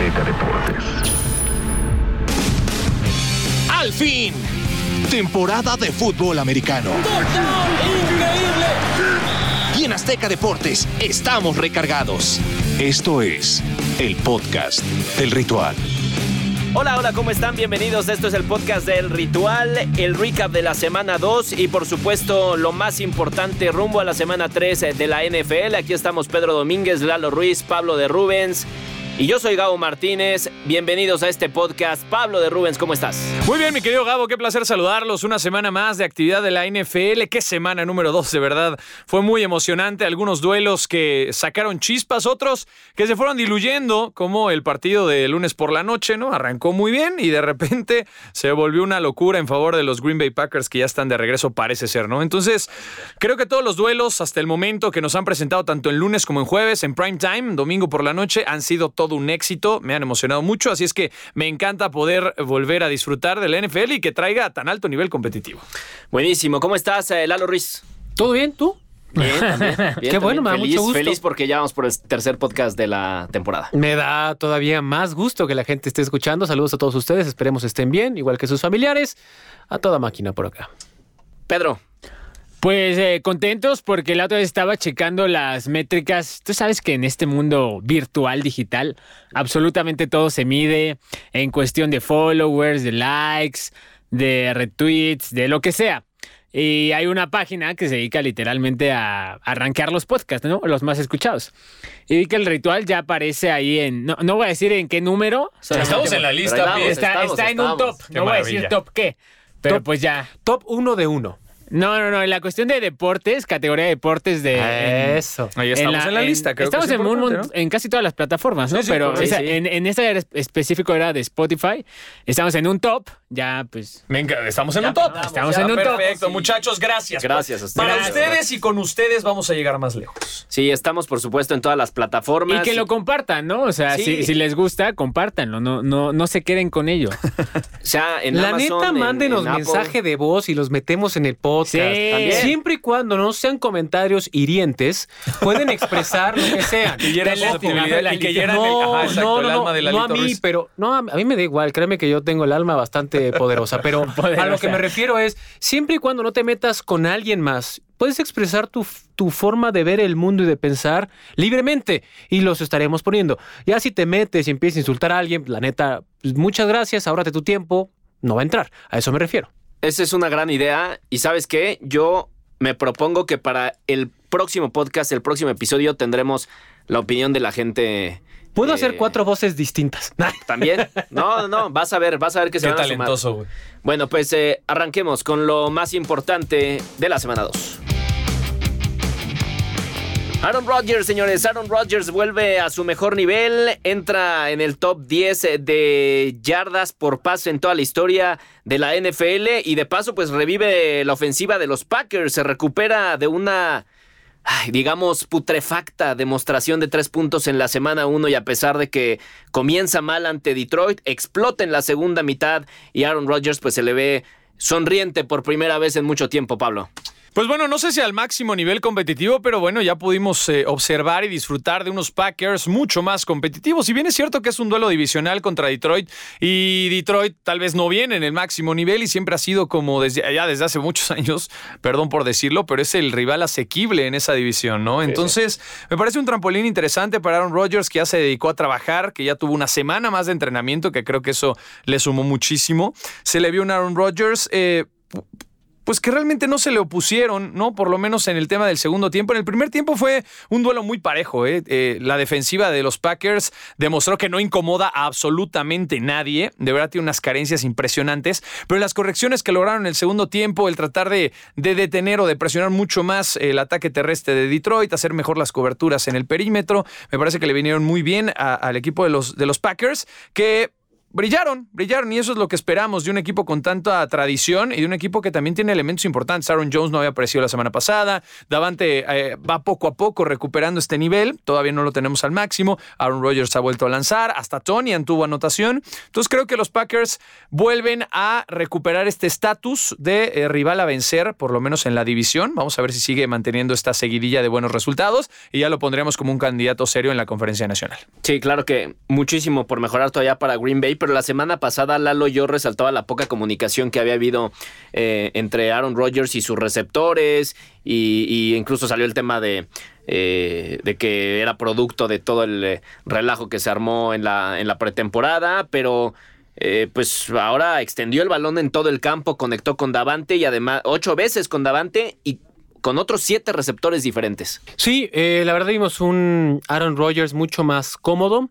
Azteca Deportes. Al fin, temporada de fútbol americano. Y en Azteca Deportes estamos recargados. Esto es el podcast del ritual. Hola, hola, ¿cómo están? Bienvenidos. Esto es el podcast del ritual, el recap de la semana 2 y por supuesto lo más importante rumbo a la semana 3 de la NFL. Aquí estamos Pedro Domínguez, Lalo Ruiz, Pablo de Rubens. Y yo soy Gabo Martínez. Bienvenidos a este podcast. Pablo de Rubens, ¿cómo estás? Muy bien, mi querido Gabo, qué placer saludarlos. Una semana más de actividad de la NFL. Qué semana número 2, de verdad. Fue muy emocionante. Algunos duelos que sacaron chispas, otros que se fueron diluyendo, como el partido de lunes por la noche, ¿no? Arrancó muy bien y de repente se volvió una locura en favor de los Green Bay Packers que ya están de regreso, parece ser, ¿no? Entonces, creo que todos los duelos hasta el momento que nos han presentado tanto en lunes como en jueves, en prime time, domingo por la noche, han sido todos un éxito, me han emocionado mucho, así es que me encanta poder volver a disfrutar del NFL y que traiga tan alto nivel competitivo. Buenísimo, ¿cómo estás, eh, Lalo Ruiz? ¿Todo bien, tú? Bien, también. bien, Qué bueno, me da feliz, mucho gusto. Feliz porque ya vamos por el tercer podcast de la temporada. Me da todavía más gusto que la gente esté escuchando. Saludos a todos ustedes, esperemos estén bien, igual que sus familiares. A toda máquina por acá. Pedro, Pues eh, contentos porque la otra vez estaba checando las métricas. Tú sabes que en este mundo virtual, digital, absolutamente todo se mide en cuestión de followers, de likes, de retweets, de lo que sea. Y hay una página que se dedica literalmente a, a rankear los podcasts, ¿no? Los más escuchados. Y vi que el ritual ya aparece ahí en. No, no voy a decir en qué número. Estamos en la lista. Está, estamos, está en un top. Qué no voy a decir top qué. Pero Top. pues ya. Top uno de uno. No, no, no. En la cuestión de deportes, categoría de deportes de. en- Eso. Ahí estamos en la, lista, creo estamos que es en, un mon- en casi todas las plataformas, ¿no? Sí, sí, Pero esa-. En, en esta era específico era de Spotify. Estamos en un top. Ya, pues. Venga, estamos en Ya un top. estamos, Estamos ya. en un top. Perfecto, Sí. muchachos, gracias. Gracias a ustedes. Para Gracias. ustedes y con ustedes vamos a llegar más lejos. Sí, estamos por supuesto en todas las Y plataformas. que lo compartan, ¿no? O sea, Sí. si, si les gusta, compártanlo. No, no, no se queden con ello. O sea, en la Amazon, neta, en- mándenos en mensaje de voz y los metemos en el podcast. Sí. También. Siempre y cuando no sean comentarios hirientes, pueden expresar lo que sean. Que hieran y No, ajá, exacto, no, el no, alma no, de no a mí, Ruiz. pero no, a a mí me da igual, créeme que yo tengo el alma bastante poderosa, pero a lo que me refiero es, siempre y cuando no te metas con alguien más, puedes expresar tu, tu forma de ver el mundo y de pensar libremente y los estaremos poniendo. Ya si te metes y empiezas a insultar a alguien, la neta, pues, muchas gracias, ahórrate tu tiempo, no va a entrar, a eso me refiero. Esa es una gran idea. Y sabes qué? Yo me propongo que para el próximo podcast, el próximo episodio, tendremos la opinión de la gente. Puedo eh, hacer cuatro voces distintas. ¿También? No, no, no. Vas a ver, vas a ver que se Qué van a sumar. talentoso, güey. Bueno, pues eh, arranquemos con lo más importante de la semana 2. Aaron Rodgers, señores, Aaron Rodgers vuelve a su mejor nivel, entra en el top 10 de yardas por pase en toda la historia de la NFL y de paso pues revive la ofensiva de los Packers, se recupera de una, digamos, putrefacta demostración de tres puntos en la semana 1 y a pesar de que comienza mal ante Detroit, explota en la segunda mitad y Aaron Rodgers pues se le ve sonriente por primera vez en mucho tiempo, Pablo. Pues bueno, no sé si al máximo nivel competitivo, pero bueno, ya pudimos eh, observar y disfrutar de unos Packers mucho más competitivos. Si bien es cierto que es un duelo divisional contra Detroit y Detroit tal vez no viene en el máximo nivel y siempre ha sido como desde ya desde hace muchos años, perdón por decirlo, pero es el rival asequible en esa división, ¿no? Entonces, me parece un trampolín interesante para Aaron Rodgers que ya se dedicó a trabajar, que ya tuvo una semana más de entrenamiento, que creo que eso le sumó muchísimo. Se le vio un Aaron Rodgers eh, pues que realmente no se le opusieron, ¿no? Por lo menos en el tema del segundo tiempo. En el primer tiempo fue un duelo muy parejo, ¿eh? Eh, la defensiva de los Packers demostró que no incomoda a absolutamente nadie. De verdad tiene unas carencias impresionantes. Pero las correcciones que lograron en el segundo tiempo, el tratar de, de detener o de presionar mucho más el ataque terrestre de Detroit, hacer mejor las coberturas en el perímetro, me parece que le vinieron muy bien al equipo de los Packers, que brillaron, brillaron y eso es lo que esperamos de un equipo con tanta tradición y de un equipo que también tiene elementos importantes. Aaron Jones no había aparecido la semana pasada, Davante eh, va poco a poco recuperando este nivel, todavía no lo tenemos al máximo, Aaron Rodgers ha vuelto a lanzar, hasta Tony tuvo anotación, entonces creo que los Packers vuelven a recuperar este estatus de eh, rival a vencer, por lo menos en la división, vamos a ver si sigue manteniendo esta seguidilla de buenos resultados y ya lo pondremos como un candidato serio en la conferencia nacional. Sí, claro que muchísimo por mejorar todavía para Green Bay, pero la semana pasada Lalo yo resaltaba la poca comunicación que había habido eh, entre Aaron Rodgers y sus receptores y, incluso salió el tema de, eh, de que era producto de todo el eh, relajo que se armó en la, en la pretemporada, pero... pues ahora extendió el balón en todo el campo, conectó con Davante y además ocho veces con Davante y con otros siete receptores diferentes. Sí, la verdad vimos un Aaron Rodgers mucho más cómodo,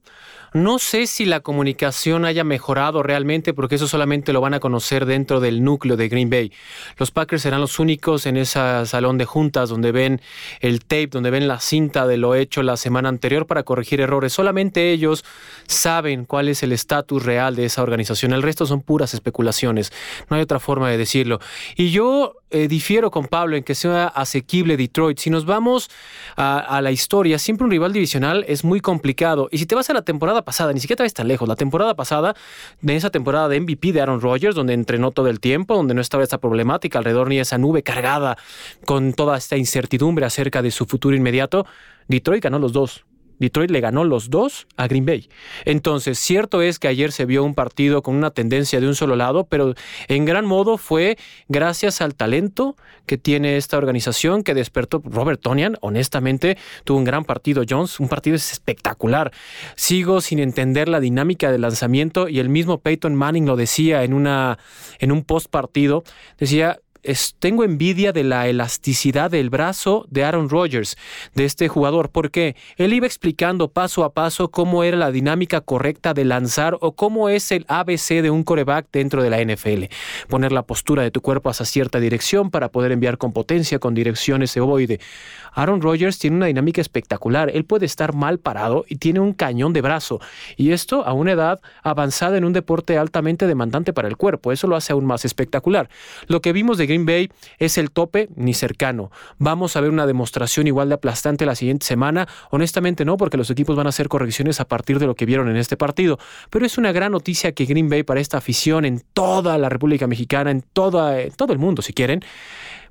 no sé si la comunicación haya mejorado realmente porque eso solamente lo van a conocer dentro del núcleo de Green Bay. Los Packers serán los únicos en ese salón de juntas donde ven el tape, donde ven la cinta de lo hecho la semana anterior para corregir errores. Solamente ellos saben cuál es el estatus real de esa organización. El resto son puras especulaciones. No hay otra forma de decirlo. Y yo eh, difiero con Pablo en que sea asequible Detroit. Si nos vamos a, a la historia, siempre un rival divisional es muy complicado. Y si te vas a la temporada pasada, ni siquiera te ves tan lejos, la temporada pasada, de esa temporada de MVP de Aaron Rodgers, donde entrenó todo el tiempo, donde no estaba esta problemática alrededor ni esa nube cargada con toda esta incertidumbre acerca de su futuro inmediato, Detroit ganó los dos. Detroit le ganó los dos a Green Bay. Entonces, cierto es que ayer se vio un partido con una tendencia de un solo lado, pero en gran modo fue gracias al talento que tiene esta organización que despertó Robert Tonian. Honestamente, tuvo un gran partido Jones, un partido espectacular. Sigo sin entender la dinámica del lanzamiento y el mismo Peyton Manning lo decía en, una, en un post partido. Decía, tengo envidia de la elasticidad del brazo de Aaron Rodgers, de este jugador, porque él iba explicando paso a paso cómo era la dinámica correcta de lanzar o cómo es el ABC de un coreback dentro de la NFL. Poner la postura de tu cuerpo hacia cierta dirección para poder enviar con potencia, con dirección ese ovoide. Aaron Rodgers tiene una dinámica espectacular. Él puede estar mal parado y tiene un cañón de brazo. Y esto a una edad avanzada en un deporte altamente demandante para el cuerpo. Eso lo hace aún más espectacular. Lo que vimos de Green Bay es el tope ni cercano. Vamos a ver una demostración igual de aplastante la siguiente semana. Honestamente no, porque los equipos van a hacer correcciones a partir de lo que vieron en este partido. Pero es una gran noticia que Green Bay para esta afición en toda la República Mexicana, en, toda, en todo el mundo si quieren,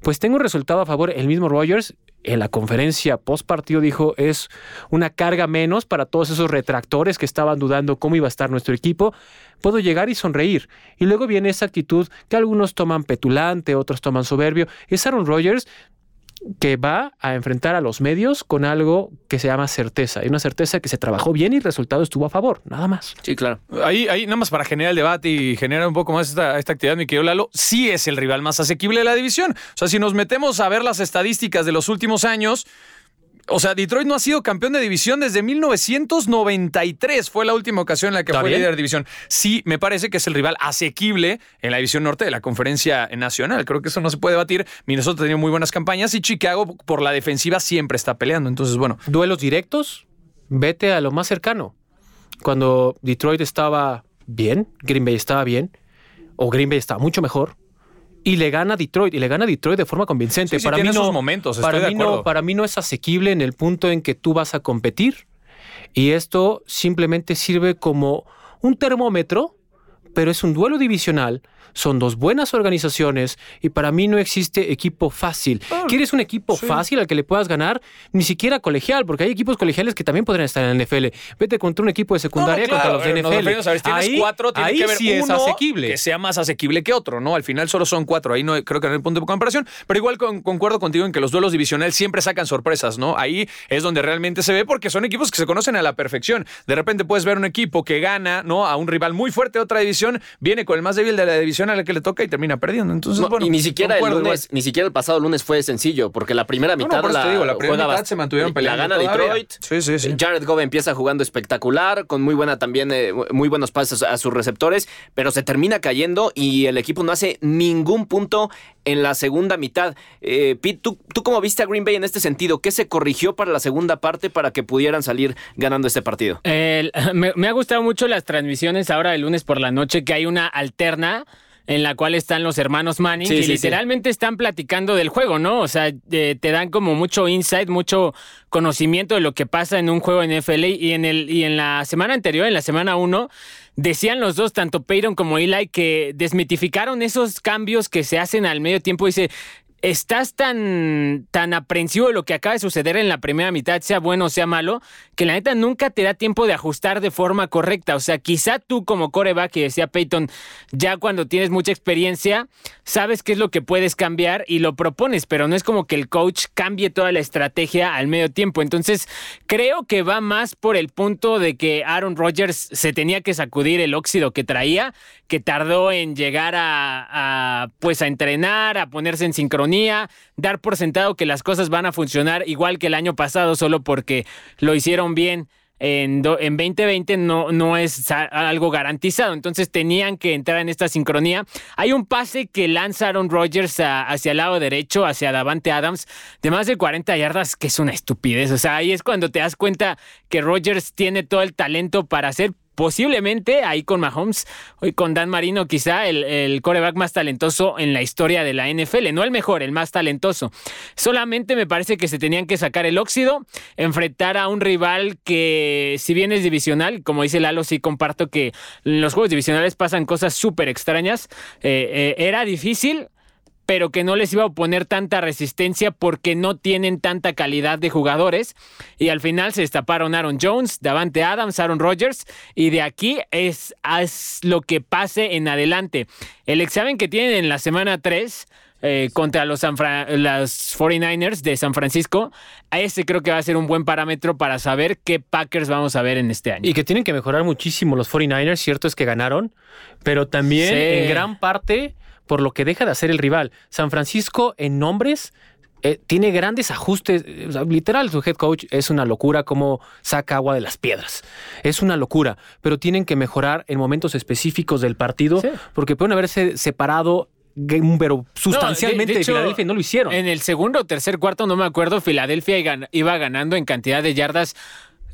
pues tengo un resultado a favor. El mismo Rogers en la conferencia post partido dijo es una carga menos para todos esos retractores que estaban dudando cómo iba a estar nuestro equipo. Puedo llegar y sonreír. Y luego viene esa actitud que algunos toman petulante, otros toman soberbio. Es Aaron Rodgers que va a enfrentar a los medios con algo que se llama certeza. Y una certeza que se trabajó bien y el resultado estuvo a favor, nada más. Sí, claro. Ahí, ahí nada más para generar el debate y generar un poco más esta, esta actividad, mi querido Lalo, sí es el rival más asequible de la división. O sea, si nos metemos a ver las estadísticas de los últimos años, o sea, Detroit no ha sido campeón de división desde 1993. Fue la última ocasión en la que fue líder de división. Sí, me parece que es el rival asequible en la división norte de la conferencia nacional. Creo que eso no se puede debatir. Minnesota ha tenido muy buenas campañas y Chicago por la defensiva siempre está peleando. Entonces, bueno. Duelos directos, vete a lo más cercano. Cuando Detroit estaba bien, Green Bay estaba bien, o Green Bay estaba mucho mejor, y le gana a Detroit y le gana a Detroit de forma convincente. para mí no, momentos, para mí no, para mí no es asequible en el punto en que tú vas a competir y esto simplemente sirve como un termómetro, pero es un duelo divisional son dos buenas organizaciones y para mí no existe equipo fácil. Ah, ¿Quieres un equipo fácil al que le puedas ganar? Ni siquiera colegial, porque hay equipos colegiales que también podrían estar en la NFL. Vete contra un equipo de secundaria contra los de NFL. ahí, cuatro, tiene que haber sí es asequible. que sea más asequible que otro, ¿no? Al final solo son cuatro, ahí no creo que no hay punto de comparación, pero igual concuerdo contigo en que los duelos divisionales siempre sacan sorpresas, ¿no? Ahí es donde realmente se ve porque son equipos que se conocen a la perfección. De repente puedes ver un equipo que gana, ¿no? A un rival muy fuerte de otra división división, viene con el más débil de la división a la que le toca y termina perdiendo. Entonces, No, bueno, y ni siquiera el concuerdo lunes, igual. ni siquiera el pasado lunes fue sencillo, porque la primera No, no, mitad la, digo, la primera se mantuvieron peleando La gana todavía. Detroit. Sí, sí, sí. Jared Goff empieza jugando espectacular, con muy buena también, eh, muy buenos pases a sus receptores, pero se termina cayendo y el equipo no hace ningún punto en la segunda mitad. Eh, Pete, ¿tú, ¿tú cómo viste a Green Bay en este sentido? ¿Qué se corrigió para la segunda parte para que pudieran salir ganando este partido? Me, me ha gustado mucho las transmisiones ahora el lunes por la noche, que hay una alterna en la cual están los hermanos Manning Sí, y sí, sí. literalmente están platicando del juego, ¿no? O sea, eh, te dan como mucho insight, mucho conocimiento de lo que pasa en un juego en NFL y en el y en la semana anterior, en la semana 1, decían los dos, tanto Peyton como Eli, que desmitificaron esos cambios que se hacen al medio tiempo. Dice, estás tan, tan aprensivo de lo que acaba de suceder en la primera mitad, sea bueno o sea malo, que la neta nunca te da tiempo de ajustar de forma correcta. O sea, quizá tú como coreback, que decía Peyton, ya cuando tienes mucha experiencia, sabes qué es lo que puedes cambiar y lo propones, pero no es como que el coach cambie toda la estrategia al medio tiempo. Entonces, creo que va más por el punto de que Aaron Rodgers se tenía que sacudir el óxido que traía, que tardó en llegar a, a, pues a entrenar, a ponerse en sincronía, dar por sentado que las cosas van a funcionar igual que el año pasado solo porque lo hicieron bien. En, en 2020 no, no es algo garantizado, entonces tenían que entrar en esta sincronía. Hay un pase que lanza Aaron Rodgers hacia el lado derecho, hacia Davante Adams, de más de 40 yardas, que es una estupidez. O sea, ahí es cuando te das cuenta que Rodgers tiene todo el talento para hacer posiblemente ahí con Mahomes y con Dan Marino quizá el, el coreback más talentoso en la historia de la NFL, no el mejor, el más talentoso. Solamente me parece que se tenían que sacar el óxido, enfrentar a un rival que si bien es divisional, como dice Lalo, sí comparto que en los juegos divisionales pasan cosas súper extrañas, Eh, eh, era difícil, pero que no les iba a oponer tanta resistencia porque no tienen tanta calidad de jugadores. Y al final se destaparon Aaron Jones, Davante Adams, Aaron Rodgers, y de aquí es, es lo que pase en adelante. El examen que tienen en la semana 3 eh, contra los, las 49ers de San Francisco, a ese creo que va a ser un buen parámetro para saber qué Packers vamos a ver en este año. Y que tienen que mejorar muchísimo los 49ers, cierto es que ganaron, pero también Sí. en gran parte por lo que deja de hacer el rival. San Francisco en nombres eh, tiene grandes ajustes. eh, o sea, literal, su head coach es una locura como saca agua de las piedras. Es una locura, pero tienen que mejorar en momentos específicos del partido Sí. porque pueden haberse separado pero sustancialmente de, hecho, Filadelfia y no lo hicieron. En el segundo o tercer cuarto, no me acuerdo, Filadelfia iba ganando en cantidad de yardas.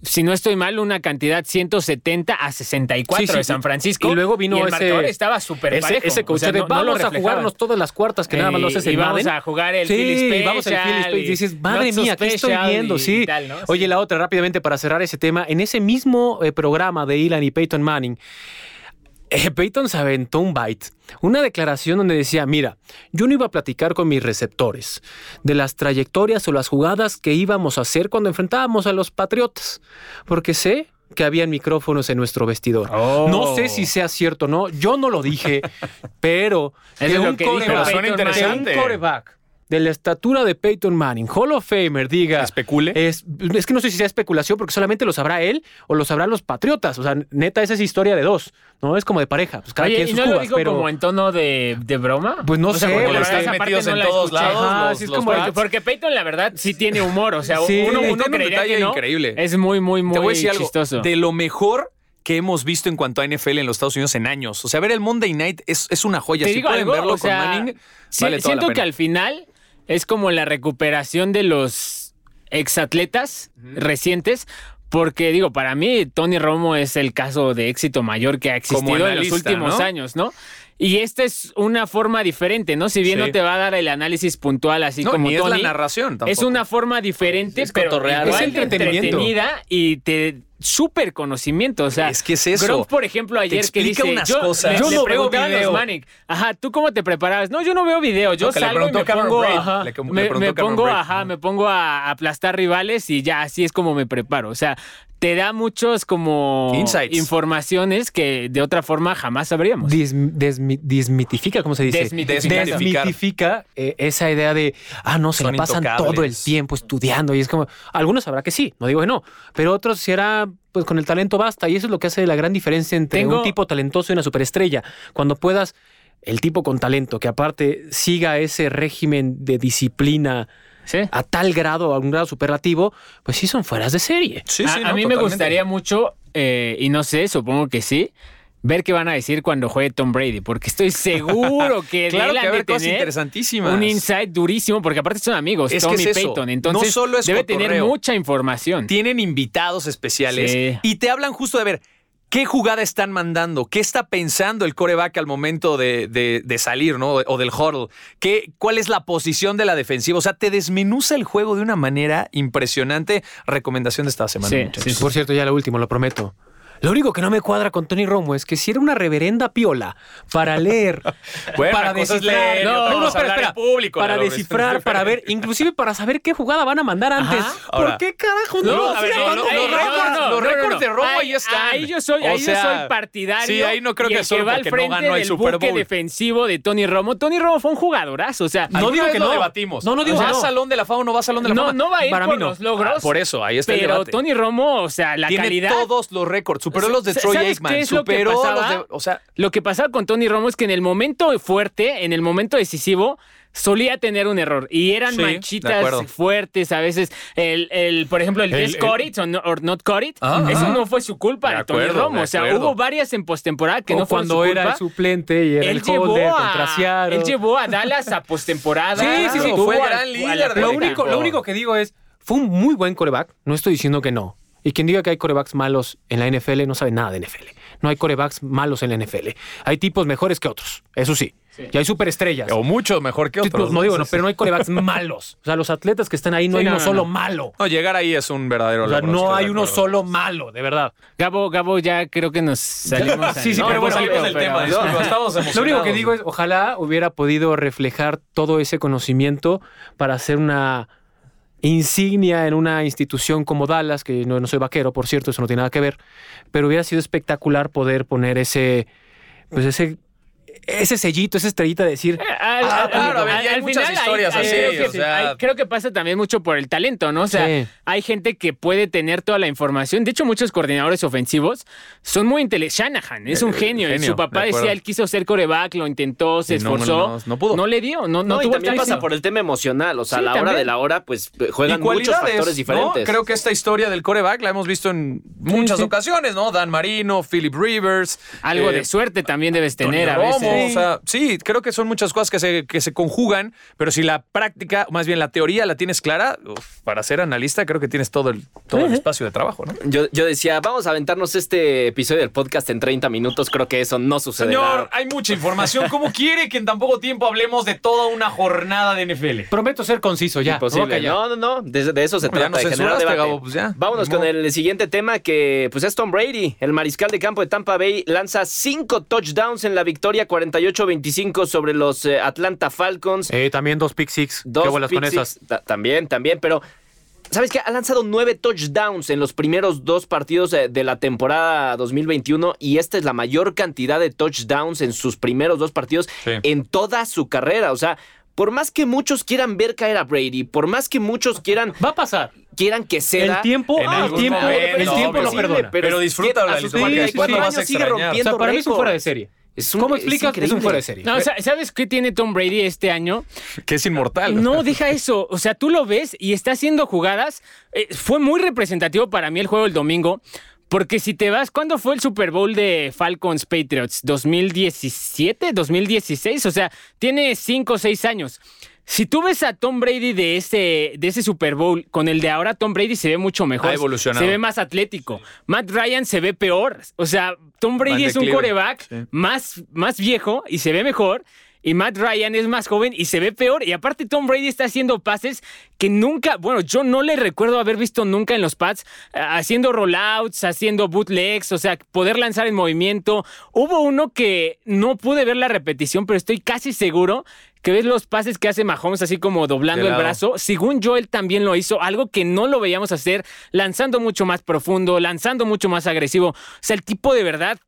Si no estoy mal, una cantidad 170 a 64 Sí, sí, de San. Francisco. Y luego vino el ese- marcador estaba súper ese, parejo. ese coach O sea, de no- no lo vamos a jugarnos todas las cuartas que nada más lo haces Eh, en y vamos Madden". a jugar el sí, Philly vamos al Special Philly Special. Y y dices, madre So mía, ¿qué estoy Special viendo? y Sí. tal, ¿no? Oye, la otra, rápidamente para cerrar ese tema, en ese mismo eh, programa de Ilan y Peyton Manning, eh, Peyton se aventó un bite, una declaración donde decía, mira, yo no iba a platicar con mis receptores de las trayectorias o las jugadas que íbamos a hacer cuando enfrentábamos a los Patriotas, porque sé que habían micrófonos en nuestro vestidor. Oh. No sé si sea cierto o no, yo no lo dije, pero es lo que dijo coreback- Suena Peyton interesante. un coreback de la estatura de Peyton Manning, Hall of Famer, diga. ¿Especule? Es, es que no sé si sea especulación porque solamente lo sabrá él o lo sabrán los patriotas. O sea, neta, esa es historia de dos. No es como de pareja. Pues cada Oye, quien ¿y sus no lo dijo pero. como en tono de, de broma? Pues no sé, porque la verdad, metidos no en la todos lados Ajá, los- sí es los como- Porque, Peyton, la verdad, sí tiene humor. O sea, Sí, uno, tiene uno un creería detalle que no. increíble. Es muy, muy, muy Te voy a decir algo. chistoso. De lo mejor que hemos visto en cuanto a NFL en los Estados Unidos en años. O sea, ver el Monday Night es, es una joya. Te si digo pueden algo, verlo o sea, con Manning, si- vale toda siento la que al final es como la recuperación de los exatletas recientes. Porque digo, para mí Tony Romo es el caso de éxito mayor que ha existido en los últimos ¿no? años, ¿no? Y esta es una forma diferente, ¿no? Si bien Sí. no te va a dar el análisis puntual así No, como ni Tony. es la narración tampoco. Es una forma diferente, Es pero igual Es entretenimiento. entretenida y te súper conocimiento. O sea, Es que es eso. Gronk, por ejemplo, ayer que explica dice, unas yo, cosas. le- Yo le no veo a los video. Manning, ajá, ¿tú cómo te preparabas? No, yo no veo video, yo No, que le salgo y me pongo, Braid. ajá, Le- le me, pongo, Braid. ajá, me pongo a aplastar rivales y ya así es como me preparo. O sea, te da muchos como Insights. informaciones que de otra forma jamás sabríamos. Desmi- desmitifica, ¿cómo se dice? Desmitificar. Desmitifica eh, esa idea de, ah, no, se Son la pasan todo el tiempo estudiando. Y es como, algunos habrá que sí, no digo que no, pero otros si era, pues con el talento basta. Y eso es lo que hace la gran diferencia entre Tengo- un tipo talentoso y una superestrella. Cuando puedas, el tipo con talento, que aparte siga ese régimen de disciplina Sí. a tal grado, a un grado superlativo, pues sí son fueras de serie. Sí, a, sí, a no, mí me gustaría mucho, eh, y no sé, supongo que sí, ver qué van a decir cuando juegue Tom Brady, porque estoy seguro que de Claro él que va a haber cosas tener interesantísimas. un insight durísimo, porque aparte son amigos, Es que Tommy es. Payton, entonces No solo es debe tener mucha información. Tienen invitados especiales Sí. y te hablan justo de ver qué jugada están mandando, qué está pensando el coreback al momento de, de- de salir, ¿no? O del huddle, ¿Qué, cuál es la posición de la defensiva. O sea, te desmenuza el juego de una manera impresionante. Recomendación de esta semana, Sí, sí. Por cierto, ya lo último, lo prometo. Lo único que no me cuadra con Tony Romo es que si era una reverenda piola para leer, Bueno, para descifrar, leer público, para descifrar, es para ver, inclusive para saber qué jugada van a mandar antes. Ahora- ¿Por qué carajo no? No, ver, no, no, no, no, no, no, récords, no, no, los no, récords no. de Romo ahí están. Ahí yo soy, O ahí yo soy partidario. sí, ahí no creo que solo que va al no frente ganó el del Super Bowl. defensivo de Tony Romo. Tony Romo fue un jugadorazo, o sea, No digo que no. debatimos. No, no digo ¿Va no. Salón de la Fama o no va a Salón de la no, Fama? no va a ir por no. los logros. Ah, por eso, ahí está el Pero debate. Tony Romo, o sea, la Tiene calidad. todos los récords. Superó los de Troy ¿Sabes Aikman. qué es lo que Superó los de. O sea, Lo que pasaba con Tony Romo es que en el momento fuerte, en el momento decisivo, solía tener un error. Y eran Sí, manchitas fuertes a veces. El, el, por ejemplo, el, El- el- Cut It o no- or Not Cut It. Ajá. Eso no fue su culpa De de, Tony acuerdo, Romo. de O sea, hubo varias en postemporada que o no fueron cuando era el suplente y era él el holder contra Seattle. él llevó a Dallas a postemporada. Sí, sí, sí, fue el gran líder Lo único, lo único que digo es, fue un muy buen coreback. No estoy diciendo que no. Y quien diga que hay corebacks malos en la NFL no sabe nada de NFL. No hay corebacks malos en la NFL. Hay tipos mejores que otros, eso sí. Y hay superestrellas. o mucho mejor que Tipos- otros. no digo, no, Sí, pero no hay corebacks malos. O sea, los atletas que están ahí no Sí, hay no, uno no, solo no. malo. No, llegar ahí es un verdadero O sea, logro, no hay uno solo malo, de verdad. Gabo, Gabo, ya creo que nos salimos. Sí, sí, pero bueno, salimos del tema, estamos Lo único que digo es, ojalá hubiera podido reflejar todo ese conocimiento para hacer una insignia en una institución como Dallas, que no, no soy vaquero, por cierto, eso no tiene nada que ver, pero hubiera sido espectacular poder poner ese, pues ese, ese sellito, esa estrellita de decir, Al- Ah, claro, al- hay al muchas final historias hay- así, creo que, o sea- hay- creo que pasa también mucho por el talento, ¿no? O sea, Sí. hay gente que puede tener toda la información. De hecho, muchos coordinadores ofensivos son muy inteligentes. Shanahan es un Eh, genio. y genio, su papá de decía, él quiso ser coreback, lo intentó, se Y no, esforzó. no, no pudo. le dio, no, no, No, y tuvo también pasa por el tema emocional. O sea, Sí, a la hora también. de la hora, pues juegan muchos factores ¿no? diferentes. Creo que esta historia del coreback la hemos visto en muchas sí. ocasiones, ¿no? Dan Marino, Philip Rivers. Algo eh, de suerte también debes tener a Romo, veces. O sea, sí, creo que son muchas cosas que se, que se conjugan, pero si la práctica, más bien la teoría la tienes clara, uf, para ser analista creo que tienes todo el, todo el espacio de trabajo, ¿no? Yo, yo decía, vamos a aventarnos este episodio del podcast en 30 minutos. Creo que eso no sucederá. Señor, hay mucha información. ¿Cómo quiere que en tan poco tiempo hablemos de toda una jornada de NFL? prometo ser conciso ya. Imposible. No, no, no. De, de eso se Bueno, ya trata, nos de generar debate. Gabo, pues ya, Vámonos con el siguiente tema que pues es Tom Brady. El mariscal de campo de Tampa Bay lanza cinco touchdowns en la victoria 48-25 sobre los eh, Atlanta Falcons. Eh, también dos pick six. Dos Qué bolas con esas. Ta- También, también, pero ¿sabes qué? Ha lanzado nueve touchdowns en los primeros dos partidos de, de la temporada 2021 y esta es la mayor cantidad de touchdowns en sus primeros dos partidos Sí. en toda su carrera. O sea, por más que muchos quieran ver caer a Brady, por más que muchos quieran, Va a pasar. quieran que ceda... El tiempo, En el tiempo, momento, el tiempo lo perdona. Pero disfrútalo, a sus porque 45 después lo vas a años sigue. O rompiendo sea, para mí es fuera de serie. Es un- ¿Cómo es explicas? Es, un increíble. fuera de serie. No, o sea, ¿sabes qué tiene Tom Brady este año? Que es inmortal. No, deja eso. O sea, tú lo ves y está haciendo jugadas. Eh, fue muy representativo para mí el juego del domingo. Porque si te vas, ¿cuándo fue el Super Bowl de Falcons Patriots? ¿2017? ¿2016? O sea, tiene 5 o 6 años. Si tú ves a Tom Brady de ese, de ese Super Bowl con el de ahora, Tom Brady se ve mucho mejor. Ha evolucionado. Se ve más atlético. Matt Ryan se ve peor. O sea, Tom Brady es un coreback Sí. más, más viejo y se ve mejor. Y Matt Ryan es más joven y se ve peor. Y aparte Tom Brady está haciendo pases que nunca, bueno, yo no le recuerdo haber visto nunca en los pads, eh, haciendo rollouts, haciendo bootlegs, o sea, poder lanzar en movimiento. Hubo uno que no pude ver la repetición, pero estoy casi seguro que ves los pases que hace Mahomes así como doblando el brazo, según yo él también lo hizo, algo que no lo veíamos hacer, lanzando mucho más profundo, lanzando mucho más agresivo. O sea, el tipo de verdad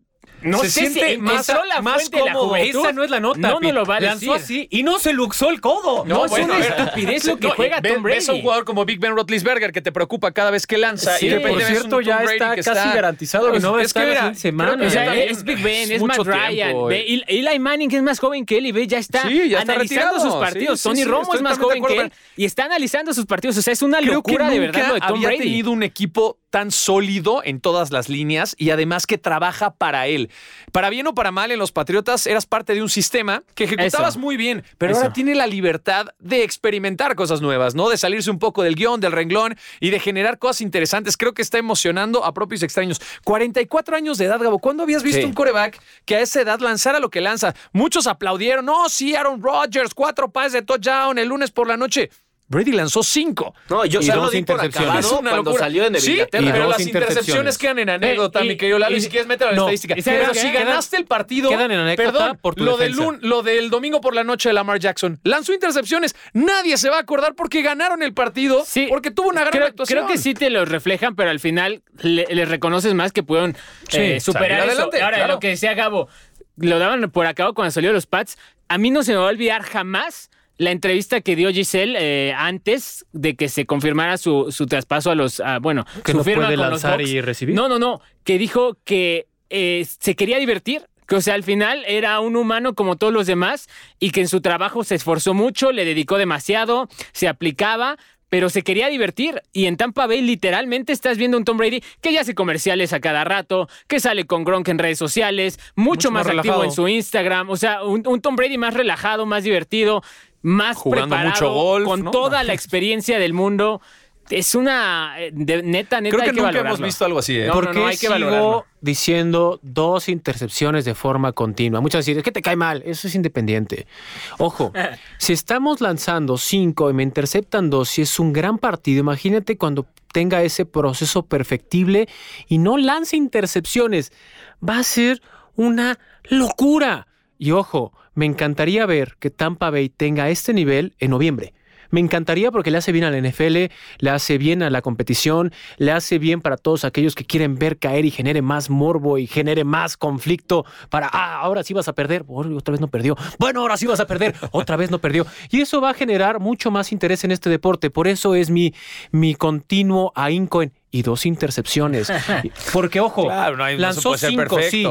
no Se sé siente si más- la más de la cómodo. juventud. Esa no es la nota. No nos lo va a Lanzó decir. así y no se luxó el codo. No, es bueno, una estupidez lo que No, juega Tom Brady. Ves a un jugador como Big Ben Roethlisberger que te preocupa cada vez que lanza. Sí, y de por repente Por ves cierto, ya está casi garantizado que no va a es estar que la mira, siguiente semana. O sea, es Big Ben, es Matt Ryan. Ve. Eli Manning, que es más joven que él, y ve, ya está Sí, ya está analizando sus partidos. Tony Romo es más joven que él y está analizando sus partidos. O sea, es una locura de verdad lo de Tom había Brady. tenido un equipo tan sólido en todas las líneas y además que trabaja para él. Para bien o para mal, en los Patriotas eras parte de un sistema que ejecutabas Eso. muy bien, pero Eso. ahora tiene la libertad de experimentar cosas nuevas, ¿no? De salirse un poco del guion, del renglón y de generar cosas interesantes. Creo que está emocionando a propios extraños. 44 años de edad, Gabo. ¿Cuándo habías visto Sí. un coreback que a esa edad lanzara lo que lanza? Muchos aplaudieron. No, sí, Aaron Rodgers, cuatro pases de touchdown el lunes por la noche. Brady lanzó cinco. No, yo Y solo dos di por intercepciones. acabado Es una cuando locura. salió en Sí, Inglaterra. y pero las intercepciones. quedan en anécdota, Eh, y- mi querido Lalo, y si quieres mételo a la no, estadística. ¿y sabes Pero si ganaste el partido, quedan en anécdota perdón, por tu lo, del, lun- lo del domingo por la noche de Lamar Jackson, lanzó intercepciones, nadie se va a acordar porque ganaron el partido, Sí, porque tuvo una gran creo, actuación. creo que sí te lo reflejan, pero al final le- les reconoces más que pudieron eh, superar eso. adelante, Ahora, claro. lo que decía Gabo, lo daban por acá cuando salió los Pats. A mí no se me va a olvidar jamás la entrevista que dio Giselle eh, antes de que se confirmara su, su traspaso a los. a, bueno, Que su no firma puede con los lanzar Bucks. y recibir. No, no, no. Que dijo que eh, se quería divertir. Que, o sea, al final era un humano como todos los demás y que en su trabajo se esforzó mucho, le dedicó demasiado, se aplicaba, pero se quería divertir. Y en Tampa Bay literalmente estás viendo un Tom Brady que ya hace comerciales a cada rato, que sale con Gronk en redes sociales, mucho, Mucho más, más activo en su Instagram. O sea, un, un Tom Brady más relajado, más divertido, más Jugando preparado, mucho golf, con ¿no? toda la experiencia del mundo. Es una eh, de- neta, neta. Creo hay que nunca hemos visto algo así, ¿eh? No, ¿Por no, qué no, hay que sigo valorarlo. diciendo dos intercepciones de forma continua? Muchas veces, es que te cae mal, eso es independiente. Ojo, si estamos lanzando cinco y me interceptan dos, si es un gran partido, imagínate cuando tenga ese proceso perfectible y no lance intercepciones. Va a ser una locura. Y ojo, me encantaría ver que Tampa Bay tenga este nivel en noviembre. Me encantaría porque le hace bien a la NFL, le hace bien a la competición, le hace bien para todos aquellos que quieren ver caer y genere más morbo y genere más conflicto para, ah, ahora sí vas a perder, Oh, otra vez no perdió, bueno, ahora sí vas a perder, otra vez no perdió. Y eso va a generar mucho más interés en este deporte. Por eso es mi, mi continuo ahínco en y dos intercepciones. Porque, ojo, Claro, no hay- lanzó cinco, sí.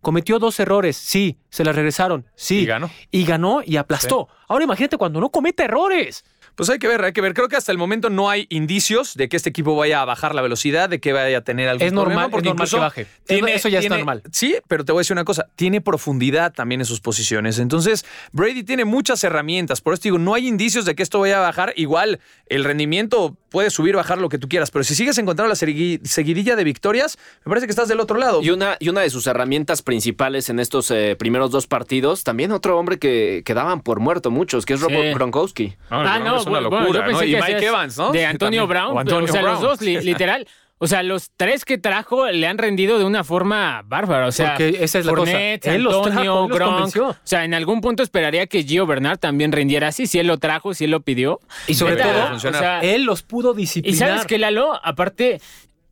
Cometió dos errores, sí, se las regresaron, sí. Y ganó. Y ganó y aplastó. Ahora imagínate cuando no comete errores. Pues hay que ver, hay que ver. Creo que hasta el momento no hay indicios de que este equipo vaya a bajar la velocidad, de que vaya a tener algún Es normal, problema, es normal incluso que baje. Eso ya está normal. Sí, pero te voy a decir una cosa, tiene profundidad también en sus posiciones. Entonces, Brady tiene muchas herramientas. Por eso digo, no hay indicios de que esto vaya a bajar. Igual, el rendimiento puede subir bajar lo que tú quieras, pero si sigues encontrando la segui- seguidilla de victorias, me parece que estás del otro lado. Y una, y una de sus herramientas principales en estos eh, primeros dos partidos, también otro hombre que, que daban por muerto muchos, que es Rob Sí. Gronkowski. Ah, no, una bueno, locura, yo pensé ¿no? Y Mike Evans, ¿no? De Antonio. Brown, O pero, Antonio o sea, los dos, li- literal. O sea, los tres que trajo le han rendido de una forma bárbara. O sea, Porque esa es la cosa. Fournette, Él los trajo, Antonio, él los Gronk. convenció. O sea, en algún punto esperaría que Gio Bernard también rindiera así, si él lo trajo, si él lo pidió. Y sobre todo, o sea, Él los pudo y disciplinar. sabes que Lalo, aparte,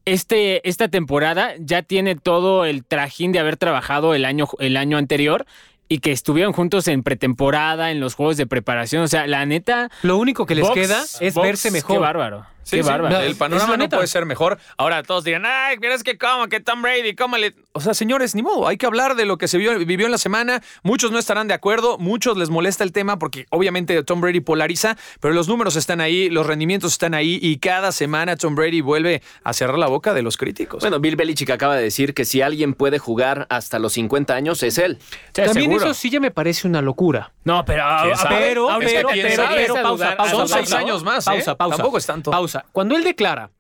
este, esta temporada ya tiene todo el trajín de haber trabajado el año, el año anterior y que estuvieron juntos en pretemporada, en los juegos de preparación. O sea, la neta. Lo único que les queda es verse mejor. Qué bárbaro. Sí, qué sí, bárbaro. El panorama no puede ser mejor. Ahora todos dirán, ay, pero es que cómo, que Tom Brady, cómo le... O sea, señores, ni modo, hay que hablar de lo que se vio- vivió en la semana. Muchos no estarán de acuerdo, muchos les molesta el tema porque obviamente Tom Brady polariza, pero los números están ahí, los rendimientos están ahí y cada semana Tom Brady vuelve a cerrar la boca de los críticos. Bueno, Bill Belichick acaba de decir que si alguien puede jugar hasta los 50 años es él. Sí, También seguro. eso sí ya me parece una locura. No, pero. Pero, pero, pero, pausa, pausa. Son pausa, seis pausa. años más, ¿eh? Pausa, pausa. Tampoco es tanto. Pausa. Cuando él declara,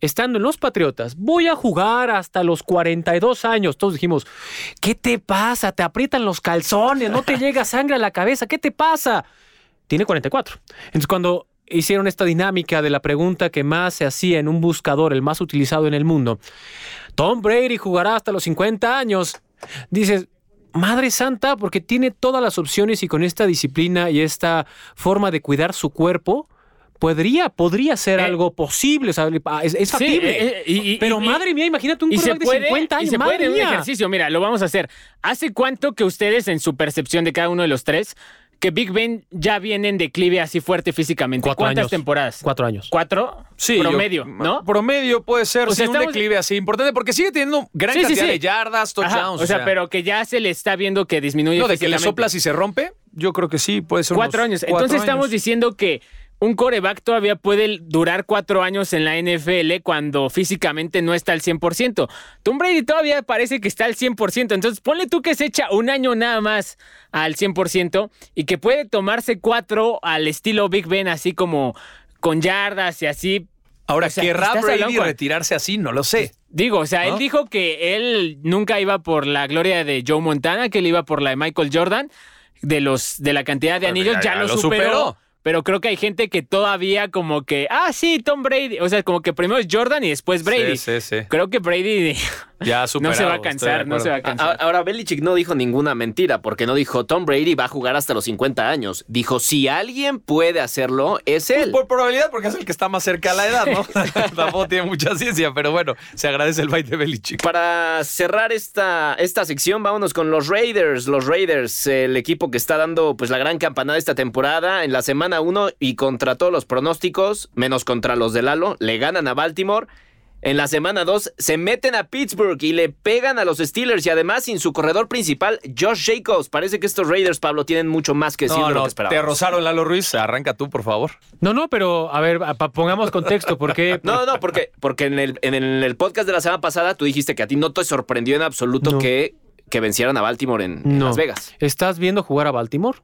estando en los Patriotas, voy a jugar hasta los 42 años, todos dijimos, ¿qué te pasa? Te aprietan los calzones, no te llega sangre a la cabeza, ¿qué te pasa? Tiene 44. Entonces, cuando hicieron esta dinámica de la pregunta que más se hacía en un buscador, el más utilizado en el mundo, Tom Brady jugará hasta los 50 años, dices, madre santa, porque tiene todas las opciones y con esta disciplina y esta forma de cuidar su cuerpo, podría, podría ser Eh, algo posible, o sea, es, factible. eh, y- y- Pero y- madre mía, imagínate un y se quarterback puede, de 50 y años, se puede madre un mía. ejercicio. Mira, lo vamos a hacer. ¿Hace cuánto que ustedes, en su percepción de cada uno de los tres, que Big Ben ya viene en declive así fuerte físicamente? Cuatro ¿Cuántas años. temporadas? Cuatro años. ¿Cuatro? Sí, yo- Promedio, ¿no? Promedio puede ser, O sí, sea, un estamos- declive así importante, porque sigue teniendo gran Sí, sí, cantidad sí. de yardas, Ajá, touchdowns. o sea, pero que ya se le está viendo que disminuye. No, de que le soplas y se rompe, yo creo que sí, puede ser Cuatro unos años. cuatro Entonces estamos diciendo que un coreback todavía puede durar cuatro años en la NFL cuando físicamente no está al 100%. Tom Brady todavía parece que está al 100%. Entonces ponle tú que se echa un año nada más al 100% y que puede tomarse cuatro al estilo Big Ben, así como con yardas y así. Ahora, o sea, ¿querrá Brady retirarse así? No lo sé. Digo, o sea, ¿No? él dijo que él nunca iba por la gloria de Joe Montana, que él iba por la de Michael Jordan, de los de la cantidad de anillos, ya- ya, ya lo, lo superó, superó. Pero creo que hay gente que todavía como que, ah, sí, Tom Brady. O sea, como que primero es Jordan y después Brady. Sí, sí, sí. Creo que Brady Ya no superado, se va a cansar, no se va a cansar. Ahora, Belichick no dijo ninguna mentira, porque no dijo Tom Brady va a jugar hasta los 50 años. Dijo, si alguien puede hacerlo, es Pues él. por probabilidad, porque es el que está más cerca a la edad, ¿no? Tampoco tiene mucha ciencia, pero bueno, se agradece el bite de Belichick. Para cerrar esta, esta sección, vámonos con los Raiders. Los Raiders, el equipo que está dando pues la gran campanada esta temporada en la semana 1 y contra todos los pronósticos, menos contra los de Lalo, le ganan a Baltimore. En la semana 2 se meten a Pittsburgh y le pegan a los Steelers y además sin su corredor principal, Josh Jacobs. Parece que estos Raiders, Pablo, tienen mucho más que decir No, de lo no, que esperábamos. te rozaron Lalo Ruiz. Arranca tú, por favor. No, no, pero a ver, pongamos contexto, porque No, no, porque, porque en, el, en el podcast de la semana pasada tú dijiste que a ti no te sorprendió en absoluto No. que, que vencieran a Baltimore en. Las Vegas. Estás viendo jugar a Baltimore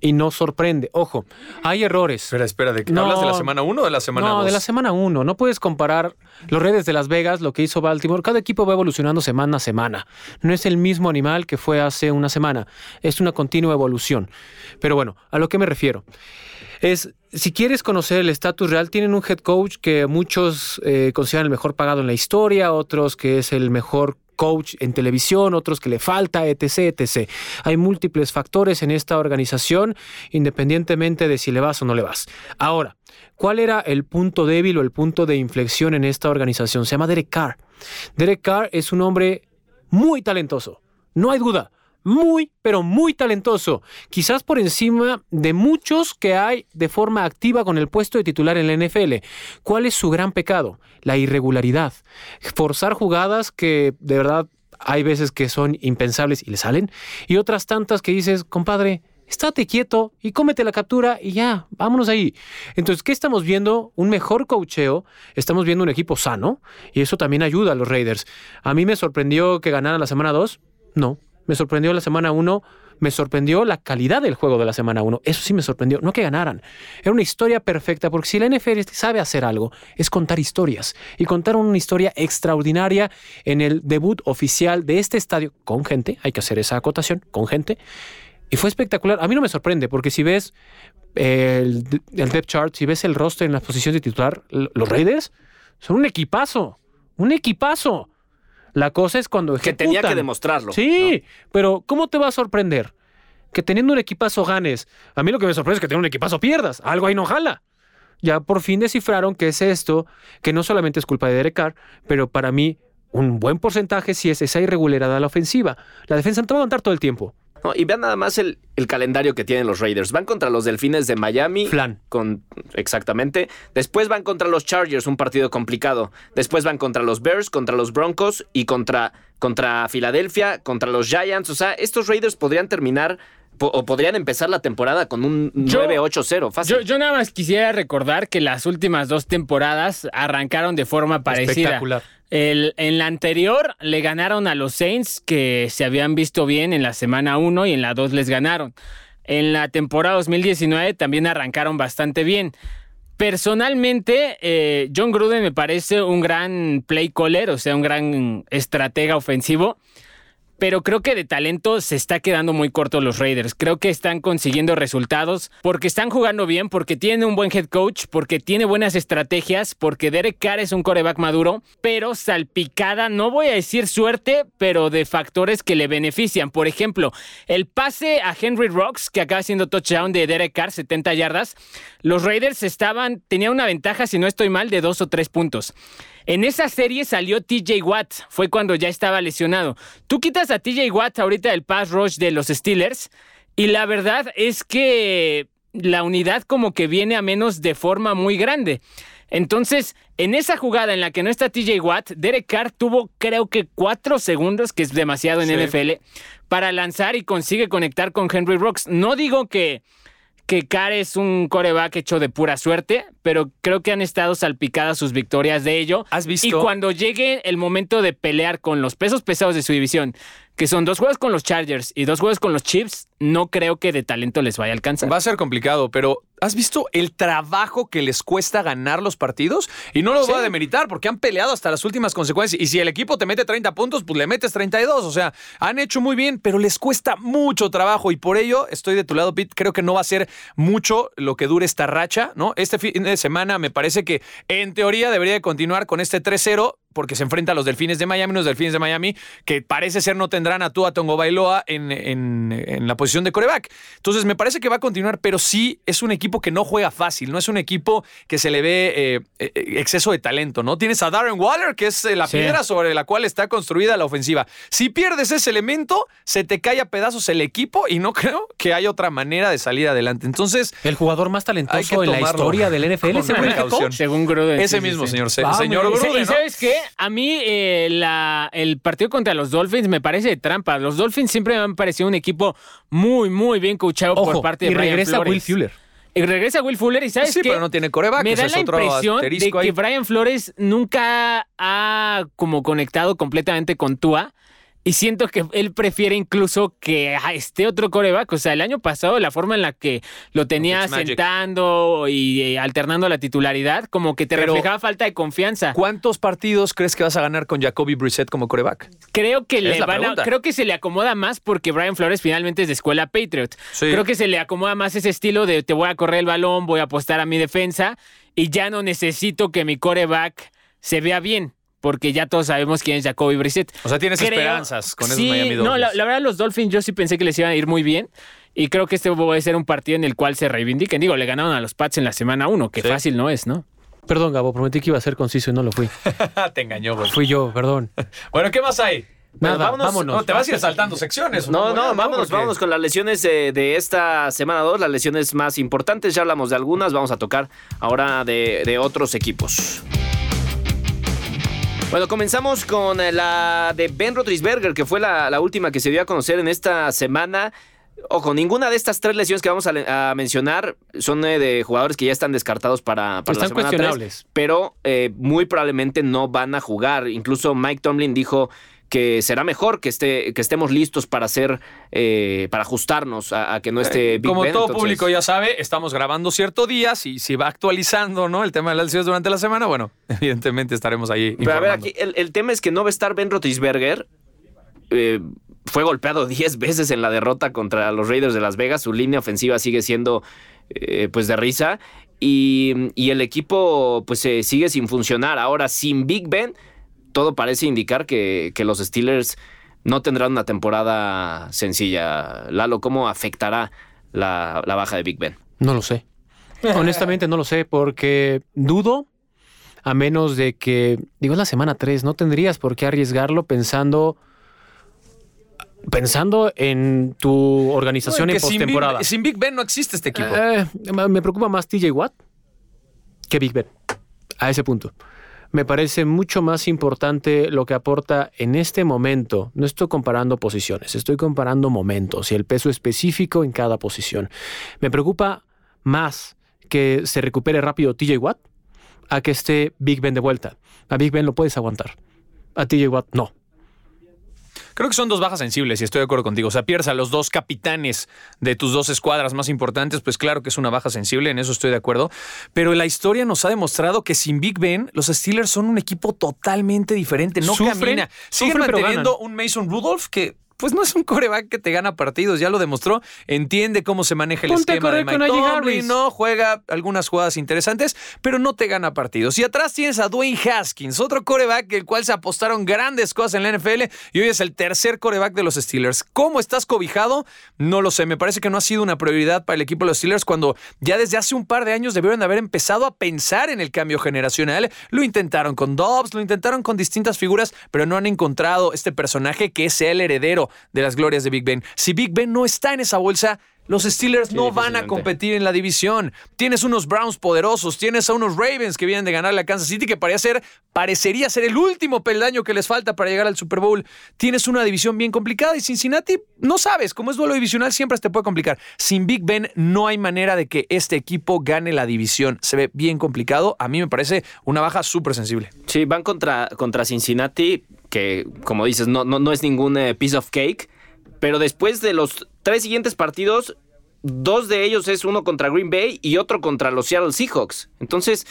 y no sorprende. Ojo, hay errores. Espera, espera, ¿de qué No. hablas de la semana 1 o de la semana 2? No, de la semana 1. No puedes comparar los redes de Las Vegas, lo que hizo Baltimore. Cada equipo va evolucionando semana a semana. No es el mismo animal que fue hace una semana. Es una continua evolución. Pero bueno, a lo que me refiero es, si quieres conocer el estatus real, tienen un head coach que muchos eh, consideran el mejor pagado en la historia, otros que es el mejor coach en televisión, otros que le falta, etc., etc. Hay múltiples factores en esta organización, independientemente de si le vas o no le vas. Ahora, ¿cuál era el punto débil o el punto de inflexión en esta organización? Se llama Derek Carr. Derek Carr es un hombre muy talentoso, no hay duda. Muy, pero muy talentoso. Quizás por encima de muchos que hay de forma activa con el puesto de titular en la NFL. ¿Cuál es su gran pecado? La irregularidad. Forzar jugadas que de verdad hay veces que son impensables y le salen. Y otras tantas que dices, compadre, estate quieto y cómete la captura y ya, vámonos ahí. Entonces, ¿qué estamos viendo? Un mejor cocheo, estamos viendo un equipo sano y eso también ayuda a los Raiders. A mí me sorprendió que ganaran la semana 2, no. Me sorprendió la semana 1, me sorprendió la calidad del juego de la semana 1. Eso sí me sorprendió, no que ganaran. Era una historia perfecta, porque si la NFL sabe hacer algo, es contar historias. Y contar una historia extraordinaria en el debut oficial de este estadio, con gente, hay que hacer esa acotación, con gente. Y fue espectacular. A mí no me sorprende, porque si ves el, el depth chart, si ves el roster en la posición de titular, los Raiders son un equipazo. Un equipazo. La cosa es cuando Que tenía que demostrarlo. Sí, pero ¿cómo te va a sorprender? Que teniendo un equipazo ganes. A mí lo que me sorprende es que teniendo un equipazo pierdas. Algo ahí no jala. Ya por fin descifraron qué es esto, que no solamente es culpa de Derek Carr, pero para mí un buen porcentaje sí es esa irregularidad a la ofensiva. La defensa no te va a aguantar todo el tiempo. No, y vean nada más el, el calendario que tienen los Raiders. Van contra los Delfines de Miami. Flan. Con, exactamente. Después van contra los Chargers, un partido complicado. Después van contra los Bears, contra los Broncos y contra, contra Filadelfia, contra los Giants. O sea, estos Raiders podrían terminar o podrían empezar la temporada con un Yo- 9-8-0. Fácil. Yo, yo nada más quisiera recordar que las últimas dos temporadas arrancaron de forma parecida. Espectacular. El- en la anterior le ganaron a los Saints, que se habían visto bien en la semana 1 y en la 2 les ganaron. En la temporada 2019 también arrancaron bastante bien. Personalmente, eh, John Gruden me parece un gran play caller, o sea, un gran estratega ofensivo. Pero creo que de talento se está quedando muy corto los Raiders. Creo que están consiguiendo resultados porque están jugando bien, porque tiene un buen head coach, porque tiene buenas estrategias, porque Derek Carr es un coreback maduro, pero salpicada, no voy a decir suerte, pero de factores que le benefician. Por ejemplo, el pase a Henry Rocks, que acaba siendo touchdown de Derek Carr, 70 yardas, los Raiders estaban, tenían una ventaja, si no estoy mal, de dos o tres puntos. En esa serie salió TJ Watt, fue cuando ya estaba lesionado. Tú quitas a TJ Watt ahorita del pass rush de los Steelers y la verdad es que la unidad como que viene a menos de forma muy grande. Entonces, en esa jugada en la que no está TJ Watt, Derek Carr tuvo creo que cuatro segundos, que es demasiado en NFL, para lanzar y consigue conectar con Henry Rocks. No digo que que Carr es un coreback hecho de pura suerte, pero creo que han estado salpicadas sus victorias de ello. ¿Has visto? Y cuando llegue el momento de pelear con los pesos pesados de su división, que son dos juegos con los Chargers y dos juegos con los Chiefs, no creo que de talento les vaya a alcanzar. Va a ser complicado, pero ¿has visto el trabajo que les cuesta ganar los partidos? Y no lo voy a demeritar porque han peleado hasta las últimas consecuencias. Y si el equipo te mete 30 puntos, pues le metes 32. O sea, han hecho muy bien, pero les cuesta mucho trabajo. Y por ello estoy de tu lado, Pete. Creo que no va a ser mucho lo que dure esta racha, ¿no? Este fin de semana me parece que en teoría debería de continuar con este 3-0 porque se enfrenta a los Delfines de Miami, los Delfines de Miami, que parece ser no tendrán a Tua Tongo Bailoa en, en, en, la posición de coreback. Entonces, me parece que va a continuar, pero sí es un equipo que no juega fácil, no es un equipo que se le ve eh, eh, exceso de talento, ¿no? Tienes a Darren Waller, que es eh, la Sí. piedra sobre la cual está construida la ofensiva. Si pierdes ese elemento, se te cae a pedazos el equipo y no creo que haya otra manera de salir adelante. Entonces, El jugador más talentoso en la historia del NFL. Según Gruden. ese mismo, sí. señor, se- Vamos, señor Gruden, ¿Y sabes qué? A mí eh, la- el partido contra los Dolphins me parece de trampa. Los Dolphins siempre me han parecido un equipo muy, muy bien coachado por parte de y Brian regresa Flores. Will Fuller. Y regresa Will Fuller y ¿sabes Sí, qué? pero no tiene coreback. Me ese da es la otro impresión de que ahí. Brian Flores nunca ha como conectado completamente con Tua. Y siento que él prefiere incluso que ah, esté otro coreback. O sea, el año pasado la forma en la que lo tenía sentando y eh, alternando la titularidad, como que te Pero- reflejaba falta de confianza. ¿Cuántos partidos crees que vas a ganar con Jacoby Brissett como coreback? Creo que le van a- creo que se le acomoda más porque Brian Flores finalmente es de escuela Patriot. Sí. Creo que se le acomoda más ese estilo de te voy a correr el balón, voy a apostar a mi defensa y ya no necesito que mi coreback se vea bien. Porque ya todos sabemos quién es Jacoby Brissett. O sea, tienes Creo- esperanzas con esos sí, Miami Dolphins. No, la, la verdad, los Dolphins yo sí pensé que les iban a ir muy bien. Y creo que este puede ser un partido en el cual se reivindiquen. Digo, le ganaron a los Pats en la semana 1, que Sí. fácil no es, ¿no? Perdón, Gabo, prometí que iba a ser conciso y no lo fui. Te engañó, güey. Fui yo, perdón. Bueno, ¿qué más hay? Nada, vámonos. vámonos. No, te vas a ir saltando secciones. No, no, vámonos, porque- vámonos con las lesiones de, de esta semana 2, las lesiones más importantes. Ya hablamos de algunas, vamos a tocar ahora de, de otros equipos. Bueno, comenzamos con eh, la de Ben Roethlisberger, que fue la, la última que se dio a conocer en esta semana. Ojo, ninguna de estas tres lesiones que vamos a, mencionar son eh, de jugadores que ya están descartados para, para la Están semana tres, cuestionables. pero eh, muy probablemente no van a jugar. Incluso Mike Tomlin dijo que será mejor que, esté, que estemos listos para hacer, eh, para ajustarnos a, a que no esté Big Como Ben. todo entonces- público ya sabe, estamos grabando cierto día. Si, si va actualizando ¿no? el tema de las lesiones durante la semana, bueno, evidentemente estaremos ahí. Pero a ver, aquí el, el tema es que no va a estar Ben Roethlisberger. Eh, fue golpeado 10 veces en la derrota contra los Raiders de Las Vegas. Su línea ofensiva sigue siendo eh, pues de risa. Y, y el equipo pues eh, sigue sin funcionar. Ahora, sin Big Ben, todo parece indicar que, que los Steelers no tendrán una temporada sencilla. Lalo, ¿cómo afectará la, la baja de Big Ben? No lo sé. Honestamente no lo sé porque dudo, a menos de que, digo, es la semana 3, no tendrías por qué arriesgarlo pensando pensando en tu organización No, en que sin Big, postemporada. sin Big Ben no existe este equipo. Eh, me preocupa más TJ Watt que Big Ben. A ese punto. Me parece mucho más importante lo que aporta en este momento. No estoy comparando posiciones, estoy comparando momentos y el peso específico en cada posición. Me preocupa más que se recupere rápido TJ Watt a que esté Big Ben de vuelta. A Big Ben lo puedes aguantar. A TJ Watt no. Creo que son dos bajas sensibles y estoy de acuerdo contigo. O sea, pierdes a los dos capitanes de tus dos escuadras más importantes, pues claro que es una baja sensible, en eso estoy de acuerdo. Pero la historia nos ha demostrado que sin Big Ben, los Steelers son un equipo totalmente diferente. No Sufren, camina. Siguen sufren, manteniendo un Mason Rudolph que pues no es un coreback que te gana partidos, ya lo demostró, entiende cómo se maneja el Ponte esquema de con Mike Tomlin, no juega algunas jugadas interesantes, pero no te gana partidos. Y atrás tienes a Dwayne Haskins, otro coreback el cual se apostaron grandes cosas en la NFL y hoy es el tercer coreback de los Steelers. ¿Cómo estás cobijado? No lo sé, me parece que no ha sido una prioridad para el equipo de los Steelers cuando ya desde hace un par de años debieron de haber empezado a pensar en el cambio generacional. Lo intentaron con Dobbs, lo intentaron con distintas figuras, pero no han encontrado este personaje que sea el heredero de las glorias de Big Ben. Si Big Ben no está en esa bolsa, los Steelers no van a competir en la división. Tienes unos Browns poderosos, tienes a unos Ravens que vienen de ganar la Kansas City, que parecería ser el último peldaño que les falta para llegar al Super Bowl. Tienes una división bien complicada y Cincinnati, no sabes, como es duelo divisional, siempre te puede complicar. Sin Big Ben no hay manera de que este equipo gane la división. Se ve bien complicado. A mí me parece una baja súper sensible. Sí, van contra, contra Cincinnati, que como dices, no, no, no es ningún eh, piece of cake. Pero después de los tres siguientes partidos, dos de ellos es uno contra Green Bay y otro contra los Seattle Seahawks. Entonces,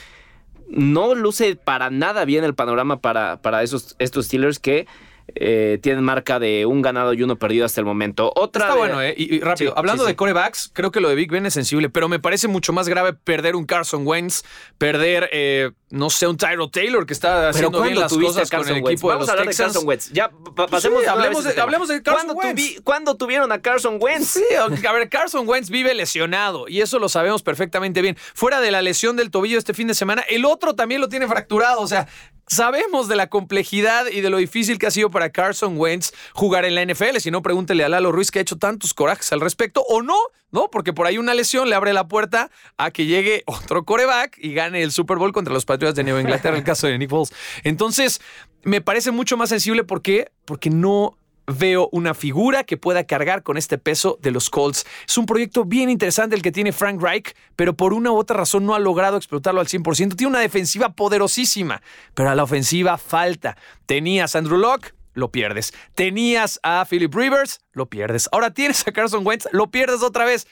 no luce para nada bien el panorama para, para esos, estos Steelers que eh, tienen marca de un ganado y uno perdido hasta el momento. Otra Está de- bueno, ¿eh? Y, y rápido, Sí, hablando sí, de sí. corebacks, creo que lo de Big Ben es sensible, pero me parece mucho más grave perder un Carson Wentz, perder, eh, no sé, un Tyro Taylor que está haciendo bien ¿cuándo las cosas con el Wentz? equipo de Vamos los a hablar Texans. de Carson Wentz. Ya, pa- pasemos de una hablemos de- hablemos de Carson ¿Cuándo, Wentz. tuvi- ¿Cuándo tuvieron a Carson Wentz? Sí, a ver, Carson Wentz vive lesionado y eso lo sabemos perfectamente bien. Fuera de la lesión del tobillo este fin de semana, el otro también lo tiene fracturado. O sea, sabemos de la complejidad y de lo difícil que ha sido para Carson Wentz jugar en la NFL. Si no, pregúntele a Lalo Ruiz que ha hecho tantos corajes al respecto o no, ¿no? Porque por ahí una lesión le abre la puerta a que llegue otro coreback y gane el Super Bowl contra los Patriots de Nueva Inglaterra, en el caso de Nick Foles. Entonces, me parece mucho más sensible porque, porque no veo una figura que pueda cargar con este peso de los Colts. Es un proyecto bien interesante el que tiene Frank Reich, pero por una u otra razón no ha logrado explotarlo al 100%. Tiene una defensiva poderosísima, pero a la ofensiva falta. Tenías Andrew Locke, lo pierdes. Tenías a Philip Rivers, lo pierdes. Ahora tienes a Carson Wentz, lo pierdes otra vez.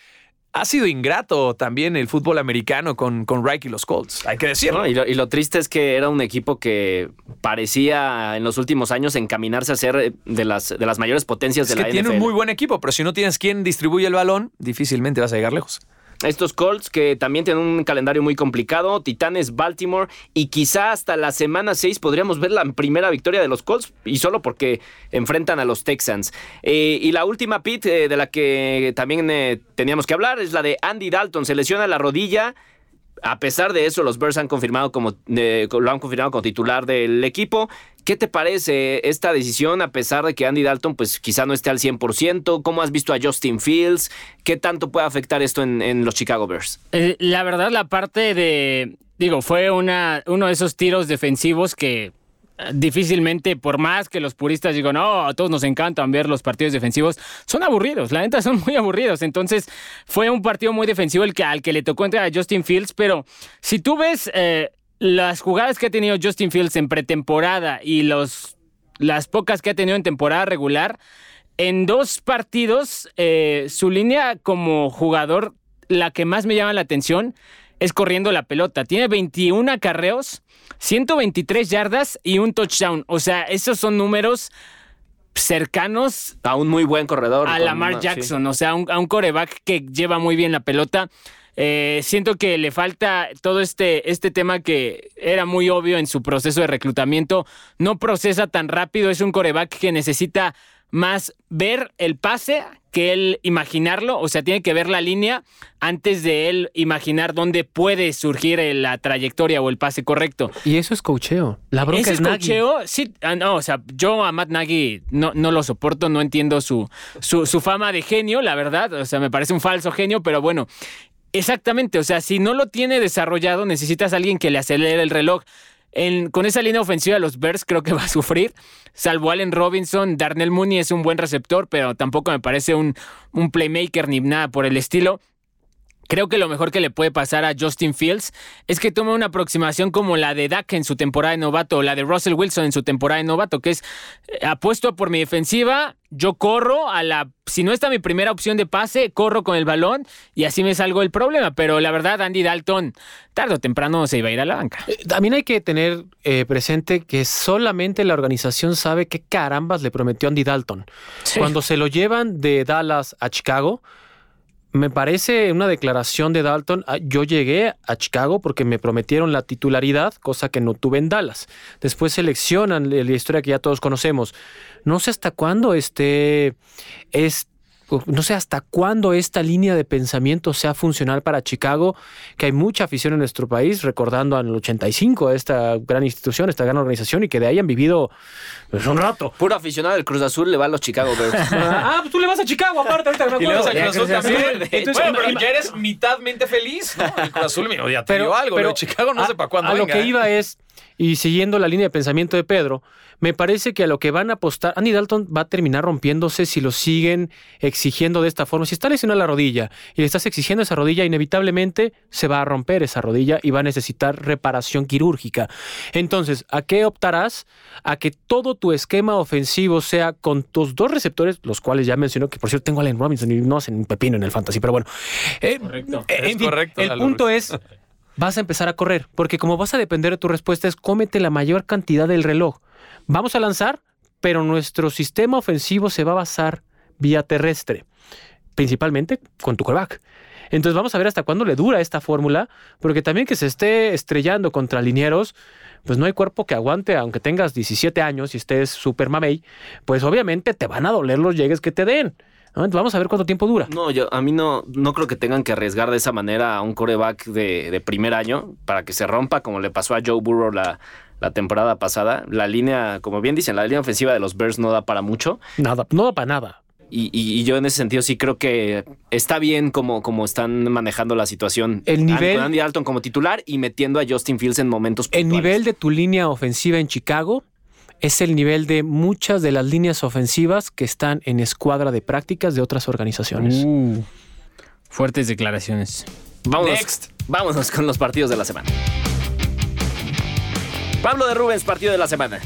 Ha sido ingrato también el fútbol americano con, con Reich y los Colts, hay que decirlo. No, y, lo, y lo triste es que era un equipo que parecía en los últimos años encaminarse a ser de las, de las mayores potencias Es de que la tiene un NFL. muy buen equipo, pero si no tienes quien distribuye el balón, difícilmente vas a llegar lejos. Estos Colts que también tienen un calendario muy complicado, Titanes, Baltimore y quizá hasta la semana 6 podríamos ver la primera victoria de los Colts y solo porque enfrentan a los Texans. Eh, y la última pit eh, de la que también eh, teníamos que hablar es la de Andy Dalton, se lesiona la rodilla. A pesar de eso, los Bears han confirmado como, eh, lo han confirmado como titular del equipo. ¿Qué te parece esta decisión a pesar de que Andy Dalton pues quizá no esté al 100%? ¿Cómo has visto a Justin Fields? ¿Qué tanto puede afectar esto en, los Chicago Bears? Eh, la verdad, la parte de. Digo, fue una, uno de esos tiros defensivos que difícilmente, por más que los puristas digan, no, a todos nos encantan ver los partidos defensivos, son aburridos, la neta son muy aburridos. Entonces, fue un partido muy defensivo el que, al que le tocó entrar a Justin Fields, pero si tú ves eh, las jugadas que ha tenido Justin Fields en pretemporada y los, las pocas que ha tenido en temporada regular, en dos partidos, eh, su línea como jugador, la que más me llama la atención es corriendo la pelota. Tiene 21 acarreos, 123 yardas y un touchdown. O sea, esos son números cercanos A un muy buen corredor. a Lamar una- sí. Jackson, o sea, un- a un coreback que lleva muy bien la pelota. Eh, siento que le falta todo este, este tema que era muy obvio en su proceso de reclutamiento. No procesa tan rápido, es un coreback que necesita más ver el pase que él imaginarlo, o sea, tiene que ver la línea antes de él imaginar dónde puede surgir la trayectoria o el pase correcto. Y eso es cocheo. La bronca ¿Ese es es cocheo? Sí, ah, no, o sea, yo a Matt Nagy no, no lo soporto, no entiendo su, su, su fama de genio, la verdad. O sea, me parece un falso genio, pero bueno, exactamente. O sea, si no lo tiene desarrollado, necesitas a alguien que le acelere el reloj. Con esa línea ofensiva, los Bears creo que va a sufrir. Salvo Allen Robinson, Darnell Mooney es un buen receptor, pero tampoco me parece un playmaker ni nada por el estilo. Creo que lo mejor que le puede pasar a Justin Fields es que tome una aproximación como la de Dak en su temporada de novato o la de Russell Wilson en su temporada de novato, que es eh, apuesto por mi defensiva, yo corro a la... Si no está mi primera opción de pase, corro con el balón y así me salgo del problema. Pero la verdad, Andy Dalton, tarde o temprano se iba a ir a la banca. Eh, También hay que tener eh, presente que solamente la organización sabe qué carambas le prometió Andy Dalton. Cuando se lo llevan de Dallas a Chicago, me parece una declaración de Dalton. ah, Yo llegué a Chicago porque me prometieron la titularidad, cosa que no tuve en Dallas. Después seleccionan la historia que ya todos conocemos. No sé hasta cuándo este es no sé hasta cuándo esta línea de pensamiento sea funcional para Chicago, que hay mucha afición en nuestro país, recordando al 85 a esta gran institución, esta gran organización, y que de ahí han vivido pues, un rato. Puro aficionado del Cruz Azul le va a los Chicago Bears. ah, pues tú le vas a Chicago, aparte, ahorita me Y le vas acuerdo. a Cruz Azul Ya, Cruz Azul. también. Entonces, bueno, pero ima- ya eres mitadmente feliz, ¿no? El Cruz Azul me odia, te Pero- dio algo, pero pero Chicago no a- sé para cuándo A lo que ¿eh? iba es, y siguiendo la línea de pensamiento de Pedro, me parece que a lo que van a apostar, Andy Dalton va a terminar rompiéndose si lo siguen exigiendo de esta forma. Si está lesionado la rodilla y le estás exigiendo esa rodilla, inevitablemente se va a romper esa rodilla y va a necesitar reparación quirúrgica. Entonces, ¿a qué optarás? A que todo tu esquema ofensivo sea con tus dos receptores, los cuales ya mencionó, que por cierto tengo a Allen Robinson y no hacen un pepino en el fantasy, pero bueno. Eh, Correcto. eh, Es en fin, correcto, el punto es, vas a empezar a correr, porque como vas a depender de tu respuesta es cómete la mayor cantidad del reloj. Vamos a lanzar, pero nuestro sistema ofensivo se va a basar vía terrestre, principalmente con tu quarterback. Entonces vamos a ver hasta cuándo le dura esta fórmula, porque también que se esté estrellando contra linieros, pues no hay cuerpo que aguante, aunque tengas 17 años y estés super mamey, pues obviamente te van a doler los llegues que te den. Vamos a ver cuánto tiempo dura. No, yo a mí no, no creo que tengan que arriesgar de esa manera a un coreback de, de primer año para que se rompa, como le pasó a Joe Burrow la, la temporada pasada. La línea, como bien dicen, la línea ofensiva de los Bears no da para mucho. Nada, no da para nada. Y, y- y yo en ese sentido sí creo que está bien como, como están manejando la situación. El nivel- Con Andy Dalton como titular y metiendo a Justin Fields en momentos El puntuales. nivel de tu línea ofensiva en Chicago es el nivel de muchas de las líneas ofensivas que están en escuadra de prácticas de otras organizaciones. Uh, fuertes declaraciones. Vámonos, Next. vámonos con los partidos de la semana. Pablo de Rubens, partido de la semana.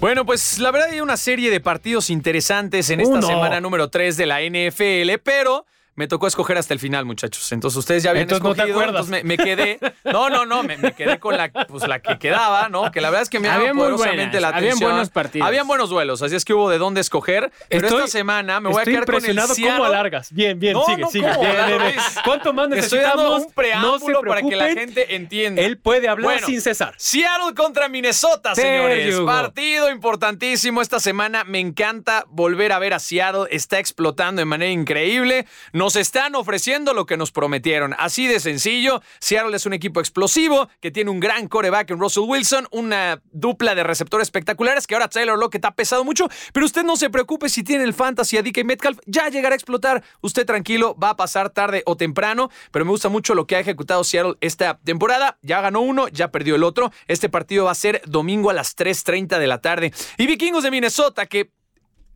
Bueno, pues la verdad hay una serie de partidos interesantes en esta Uno. semana número 3 de la NFL, pero me tocó escoger hasta el final, muchachos. Entonces ustedes ya habían Entonces, ¿no te escogido, entonces me, me quedé. No, no, no, me, me quedé con la, pues, la que quedaba, ¿no? Que la verdad es que me Habían muy poderosamente buenas, la habían atención. buenos partidos. Habían buenos duelos, así es que hubo de dónde escoger. Pero Estoy- esta semana me voy a Estoy quedar con el impresionado cómo alargas. Bien, bien, No, sigue, no, sigue. ¿cómo? Bien, bien, bien. Luis. ¿Cuánto más Estoy dando un preámbulo para que la gente entienda. Él puede hablar Bueno, sin cesar. Seattle contra Minnesota, señores. Partido importantísimo esta semana. Me encanta volver a ver a Seattle. Está explotando de manera increíble. Nos están ofreciendo lo que nos prometieron. Así de sencillo. Seattle es un equipo explosivo que tiene un gran coreback en Russell Wilson, una dupla de receptores espectaculares que ahora Taylor Lockett ha pesado mucho. Pero usted no se preocupe si tiene el fantasy a DK Metcalf. Ya llegará a explotar. Usted tranquilo, va a pasar tarde o temprano. Pero me gusta mucho lo que ha ejecutado Seattle esta temporada. Ya ganó uno, ya perdió el otro. Este partido va a ser domingo a las 3:30 de la tarde. Y Vikingos de Minnesota que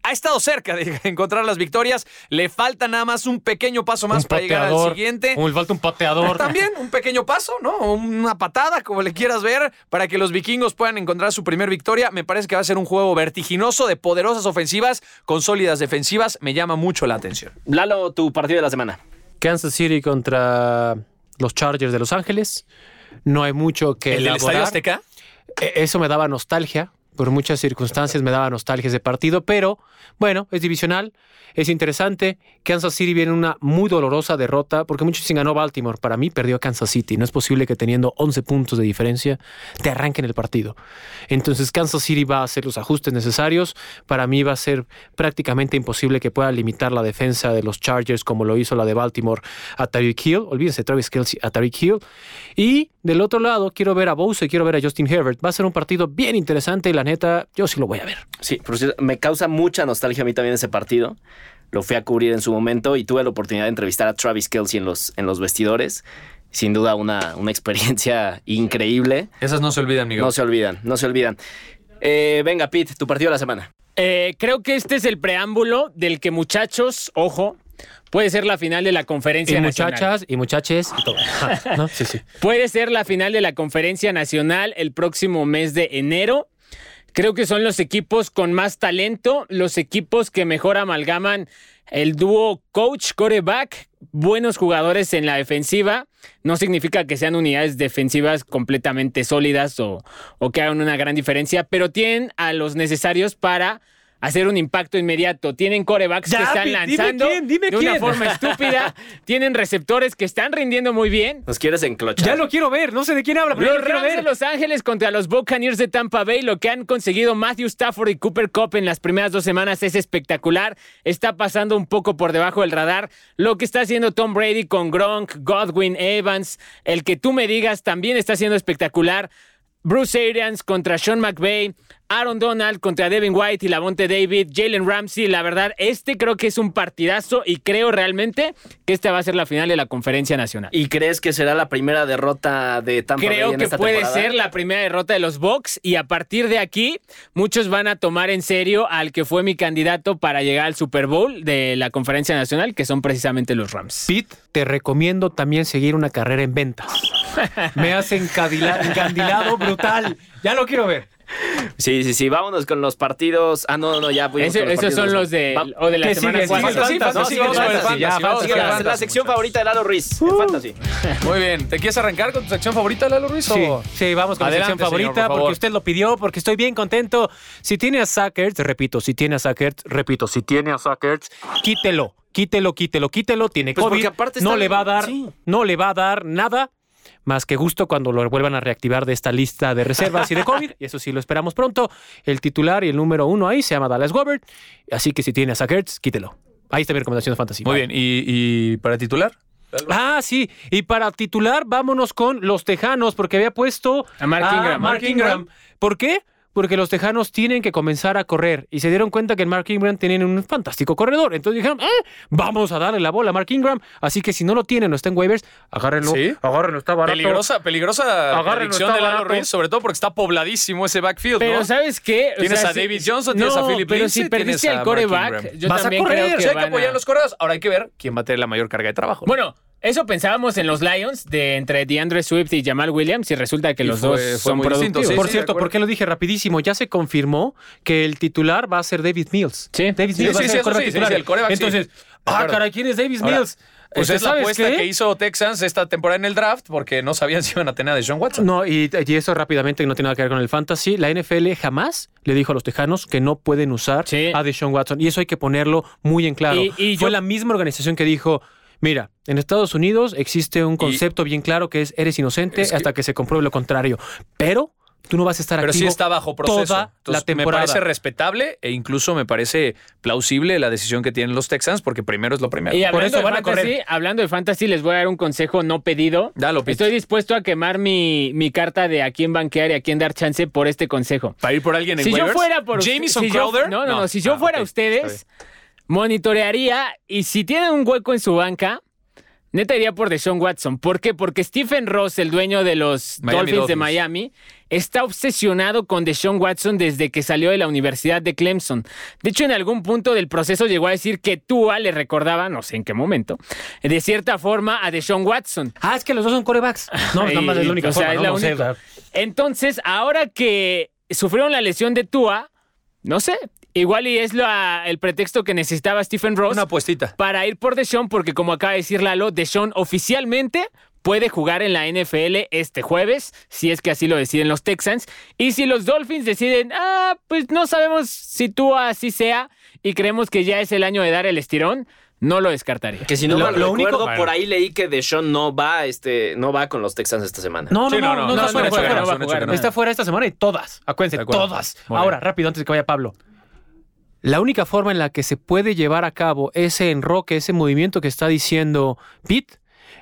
ha estado cerca de encontrar las victorias. Le falta nada más un pequeño paso más Un para llegar al siguiente. O le falta un pateador. También un pequeño paso, ¿no? Una patada, como le quieras ver, para que los vikingos puedan encontrar su primer victoria. Me parece que va a ser un juego vertiginoso de poderosas ofensivas con sólidas defensivas. Me llama mucho la atención. Lalo, tu partido de la semana. Kansas City contra los Chargers de Los Ángeles. No hay mucho que ¿El del Estadio elaborar. Azteca? E- Eso me daba nostalgia. Por muchas circunstancias me daba nostalgia ese partido, pero bueno, es divisional, es interesante. Kansas City viene una muy dolorosa derrota, porque dicen ganó Baltimore. Para mí perdió a Kansas City. No es posible que teniendo 11 puntos de diferencia te arranquen el partido. Entonces Kansas City va a hacer los ajustes necesarios. Para mí va a ser prácticamente imposible que pueda limitar la defensa de los Chargers como lo hizo la de Baltimore a Tyreek Hill. Olvídense, Travis Kelsey a Tyreek Hill. Y del otro lado, quiero ver a Bose, quiero ver a Justin Herbert. Va a ser un partido bien interesante la neta, yo sí lo voy a ver. Sí, por cierto, me causa mucha nostalgia a mí también ese partido. Lo fui a cubrir en su momento y tuve la oportunidad de entrevistar a Travis Kelsey en los, en los vestidores. Sin duda una, una experiencia increíble. Esas no se olvidan, Miguel. No se olvidan, no se olvidan. Eh, venga, Pete, tu partido de la semana. Eh, creo que este es el preámbulo del que, muchachos, ojo, puede ser la final de la conferencia Y nacional. muchachas, y muchaches, y todo. ¿no? Sí, sí. Puede ser la final de la conferencia nacional el próximo mes de enero. Creo que son los equipos con más talento, los equipos que mejor amalgaman el dúo coach-coreback, buenos jugadores en la defensiva. No significa que sean unidades defensivas completamente sólidas o, o que hagan una gran diferencia, pero tienen a los necesarios para hacer un impacto inmediato. Tienen corebacks Ya, que están dime lanzando quién, dime de una quién. forma estúpida. Tienen receptores que están rindiendo muy bien. ¿Nos quieres enclochar? Ya lo quiero ver, no sé de quién habla, pero ya Los lo quiero Rams de ver. Los Ángeles contra los Buccaneers de Tampa Bay, lo que han conseguido Matthew Stafford y Cooper Cup en las primeras dos semanas es espectacular. Está pasando un poco por debajo del radar. Lo que está haciendo Tom Brady con Gronk, Godwin, Evans, el que tú me digas también está siendo espectacular. Bruce Arians contra Sean McVay, Aaron Donald contra Devin White y Lavonte David, Jalen Ramsey. La verdad, este creo que es un partidazo y creo realmente que esta va a ser la final de la conferencia nacional. ¿Y crees que será la primera derrota de Tampa Bay Creo en que esta puede temporada? ser la primera derrota de los Bucks y a partir de aquí muchos van a tomar en serio al que fue mi candidato para llegar al Super Bowl de la Conferencia Nacional, que son precisamente los Rams. Pete, te recomiendo también seguir una carrera en ventas. Me has encandilado brutal. Ya lo quiero ver. Sí, sí, sí. Vámonos con los partidos. Ah, no, no, ya. Ese- esos partidos son los de Va- o de la ¿Qué semana sigue? cuatro. Sigue Fantasy, Fantasy, fantasy, no, el fantasy, ya, la, fantasy, la sección muchachos. favorita de Lalo Ruiz. el fantasy. Muy bien. ¿Te quieres arrancar con tu sección favorita, Lalo Ruiz? Sí, o- sí, vamos con Adelante, la sección señor, favorita por favor. porque usted lo pidió, porque estoy bien contento. Si tiene a Sackers, repito, si tiene a Sackers, repito, si tiene a Sackers, quítelo, quítelo, quítelo, quítelo. Tiene Pues COVID, porque aparte no le va a dar, sí. no le va a dar nada más que gusto cuando lo vuelvan a reactivar de esta lista de reservas y de COVID. Y eso sí lo esperamos pronto. El titular y el número uno ahí se llama Dallas Goddard. Así que si tiene a Sackers, quítelo. Ahí está mi recomendación de fantasy. Muy bien. ¿Y, y para titular? Ah, sí. Y para titular, vámonos con los Tejanos, porque había puesto A Mark Ingram. Mark Ingram. ¿Por qué? Porque los Tejanos tienen que comenzar a correr y se dieron cuenta que en Mark Ingram tienen un fantástico corredor. Entonces dijeron, "Eh, vamos a darle la bola a Mark Ingram. Así que si no lo tienen, no está en waivers, agárrenlo. Sí. Agárrenlo, está barato. Peligrosa, peligrosa Agárrenlo, predicción de Lalo. Ruiz, sobre todo porque está pobladísimo ese backfield, Pero ¿no? ¿sabes qué? O Tienes sea, a si- David Johnson, tienes a No, Philip pero Lindsay, si perdiste el coreback, yo Vas a correr, creo que Sí, hay que apoyar a- los corredores. Ahora hay que ver quién va a tener la mayor carga de trabajo. ¿no? Bueno, eso pensábamos en los Lions de entre DeAndre Swift y Jamal Williams y resulta que Y los fue- dos fue son productivos. sí, Por sí, cierto. ¿por qué lo dije rapidísimo? Ya se confirmó que el titular va a ser David Mills. Sí. David Sí, Mills va sí, a sí, ser el titular. el sí. Entonces, ah, caray, ¿quién es David Ahora, Mills? Pues Este, es la ¿sabes apuesta qué? que hizo Texans esta temporada en el draft porque no sabían si iban a tener a Deshaun Watson. No, y, y eso rápidamente no tiene nada que ver con el fantasy. La NFL jamás le dijo a los tejanos que no pueden usar Sí. a Deshaun Watson. Y eso hay que ponerlo muy en claro. Y- y Fue yo- la misma organización que dijo. Mira, en Estados Unidos existe un concepto bien claro que es eres inocente Es que- hasta que se compruebe lo contrario. Pero tú no vas a estar Pero sí activo está bajo proceso. toda Entonces, la temporada. Me parece respetable e incluso me parece plausible la decisión que tienen los Texans porque primero es lo primero. Y Por hablando eso de van a fantasy, correr. hablando de fantasy, les voy a dar un consejo no pedido. Dalo. Estoy dispuesto a quemar mi, mi carta de a quién banquear y a quién dar chance por este consejo. Para ir por alguien en Si yo fuera por Jamison si yo- Crowder. no, no, no, si yo Ah, fuera ok, ustedes, monitorearía y si tienen un hueco en su banca, neta iría por Deshaun Watson. ¿Por qué? Porque Stephen Ross, el dueño de los Miami Dolphins, de. Miami, está obsesionado con Deshaun Watson desde que salió de la Universidad de Clemson. De hecho, en algún punto del proceso llegó a decir que Tua le recordaba, no sé en qué momento, de cierta forma a Deshaun Watson. Ah, es que los dos son corebacks. No, nada más es la única O sea, forma, es ¿no? la No única. Entonces, ahora que sufrieron la lesión de Tua, no sé, igual y es la- el pretexto que necesitaba Stephen Ross Una apuestita. para ir por Deshaun, porque como acaba de decir Lalo, Deshaun oficialmente puede jugar en la NFL este jueves, si es que así lo deciden los Texans. Y si los Dolphins deciden, ah, pues no sabemos si Tua así sea y creemos que ya es el año de dar el estirón, no lo descartaría. Que si no Lo- único- bueno. por ahí leí que Deshaun no va, este, no va con los Texans esta semana. No, no, Sí, no, no, no, no, está no, fuera, no, está no, fuera. esta semana y todas. Acuérdense, todas. Ahora, rápido, antes de que vaya Pablo. La única forma en la que se puede llevar a cabo ese enroque, ese movimiento que está diciendo Pete,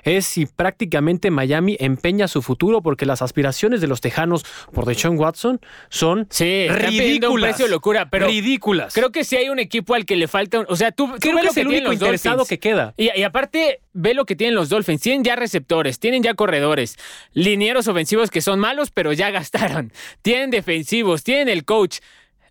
es si prácticamente Miami empeña su futuro porque las aspiraciones de los tejanos por Deshaun Watson son Sí, pidiendo un ridículas. precio locura, pero ridículas. creo que si hay un equipo al que le falta, un- o sea, tú, Creo que es el único interesado Dolphins. que queda. Y, y aparte, ve lo que tienen los Dolphins. Tienen ya receptores, tienen ya corredores, linieros ofensivos que son malos, pero ya gastaron. Tienen defensivos, tienen el coach.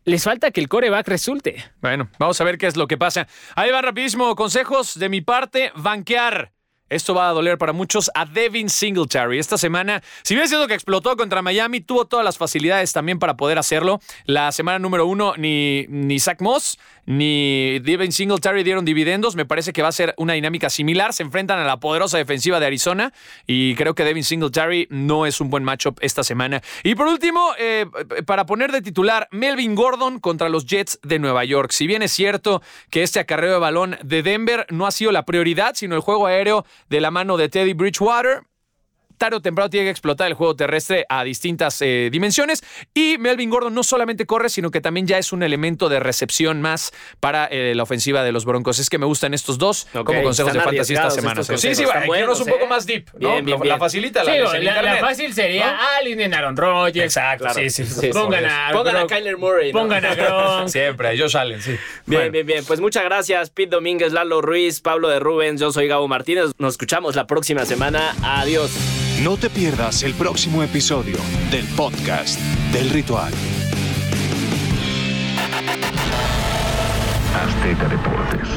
Les falta que el coreback resulte. Bueno, vamos a ver qué es lo que pasa. Ahí va rapidísimo. Consejos de mi parte. Banquear. Esto va a doler para muchos a Devin Singletary. Esta semana, si bien siendo que explotó contra Miami, tuvo todas las facilidades también para poder hacerlo. La semana número uno, ni, ni Zach Moss ni Devin Singletary dieron dividendos. Me parece que va a ser una dinámica similar. Se enfrentan a la poderosa defensiva de Arizona y creo que Devin Singletary no es un buen matchup esta semana. Y por último, eh, para poner de titular, Melvin Gordon contra los Jets de Nueva York. Si bien es cierto que este acarreo de balón de Denver no ha sido la prioridad, sino el juego aéreo de la mano de Teddy Bridgewater, tarde o temprano tiene que explotar el juego terrestre a distintas eh, dimensiones. Y Melvin Gordon no solamente corre, sino que también ya es un elemento de recepción más para eh, la ofensiva de los Broncos. Es que me gustan estos dos como consejos de fantasy esta semana. Sí, sí, bueno, un poco ¿eh? más deep. ¿no? la facilita la, la, fácil sería ¿no? Allen Aaron Rodgers. Exacto. Sí, sí, sí, pongan, a, pongan a Kyler Murray. Pongan a Gronk. Siempre, a Josh Allen, sí. Bien, bien, bien. Pues muchas gracias, Pete Domínguez, Lalo Ruiz, Pablo de Rubens. Yo soy Gabo Martínez. Nos escuchamos la próxima semana. Adiós. No te pierdas el próximo episodio del podcast del ritual. Azteca Deportes.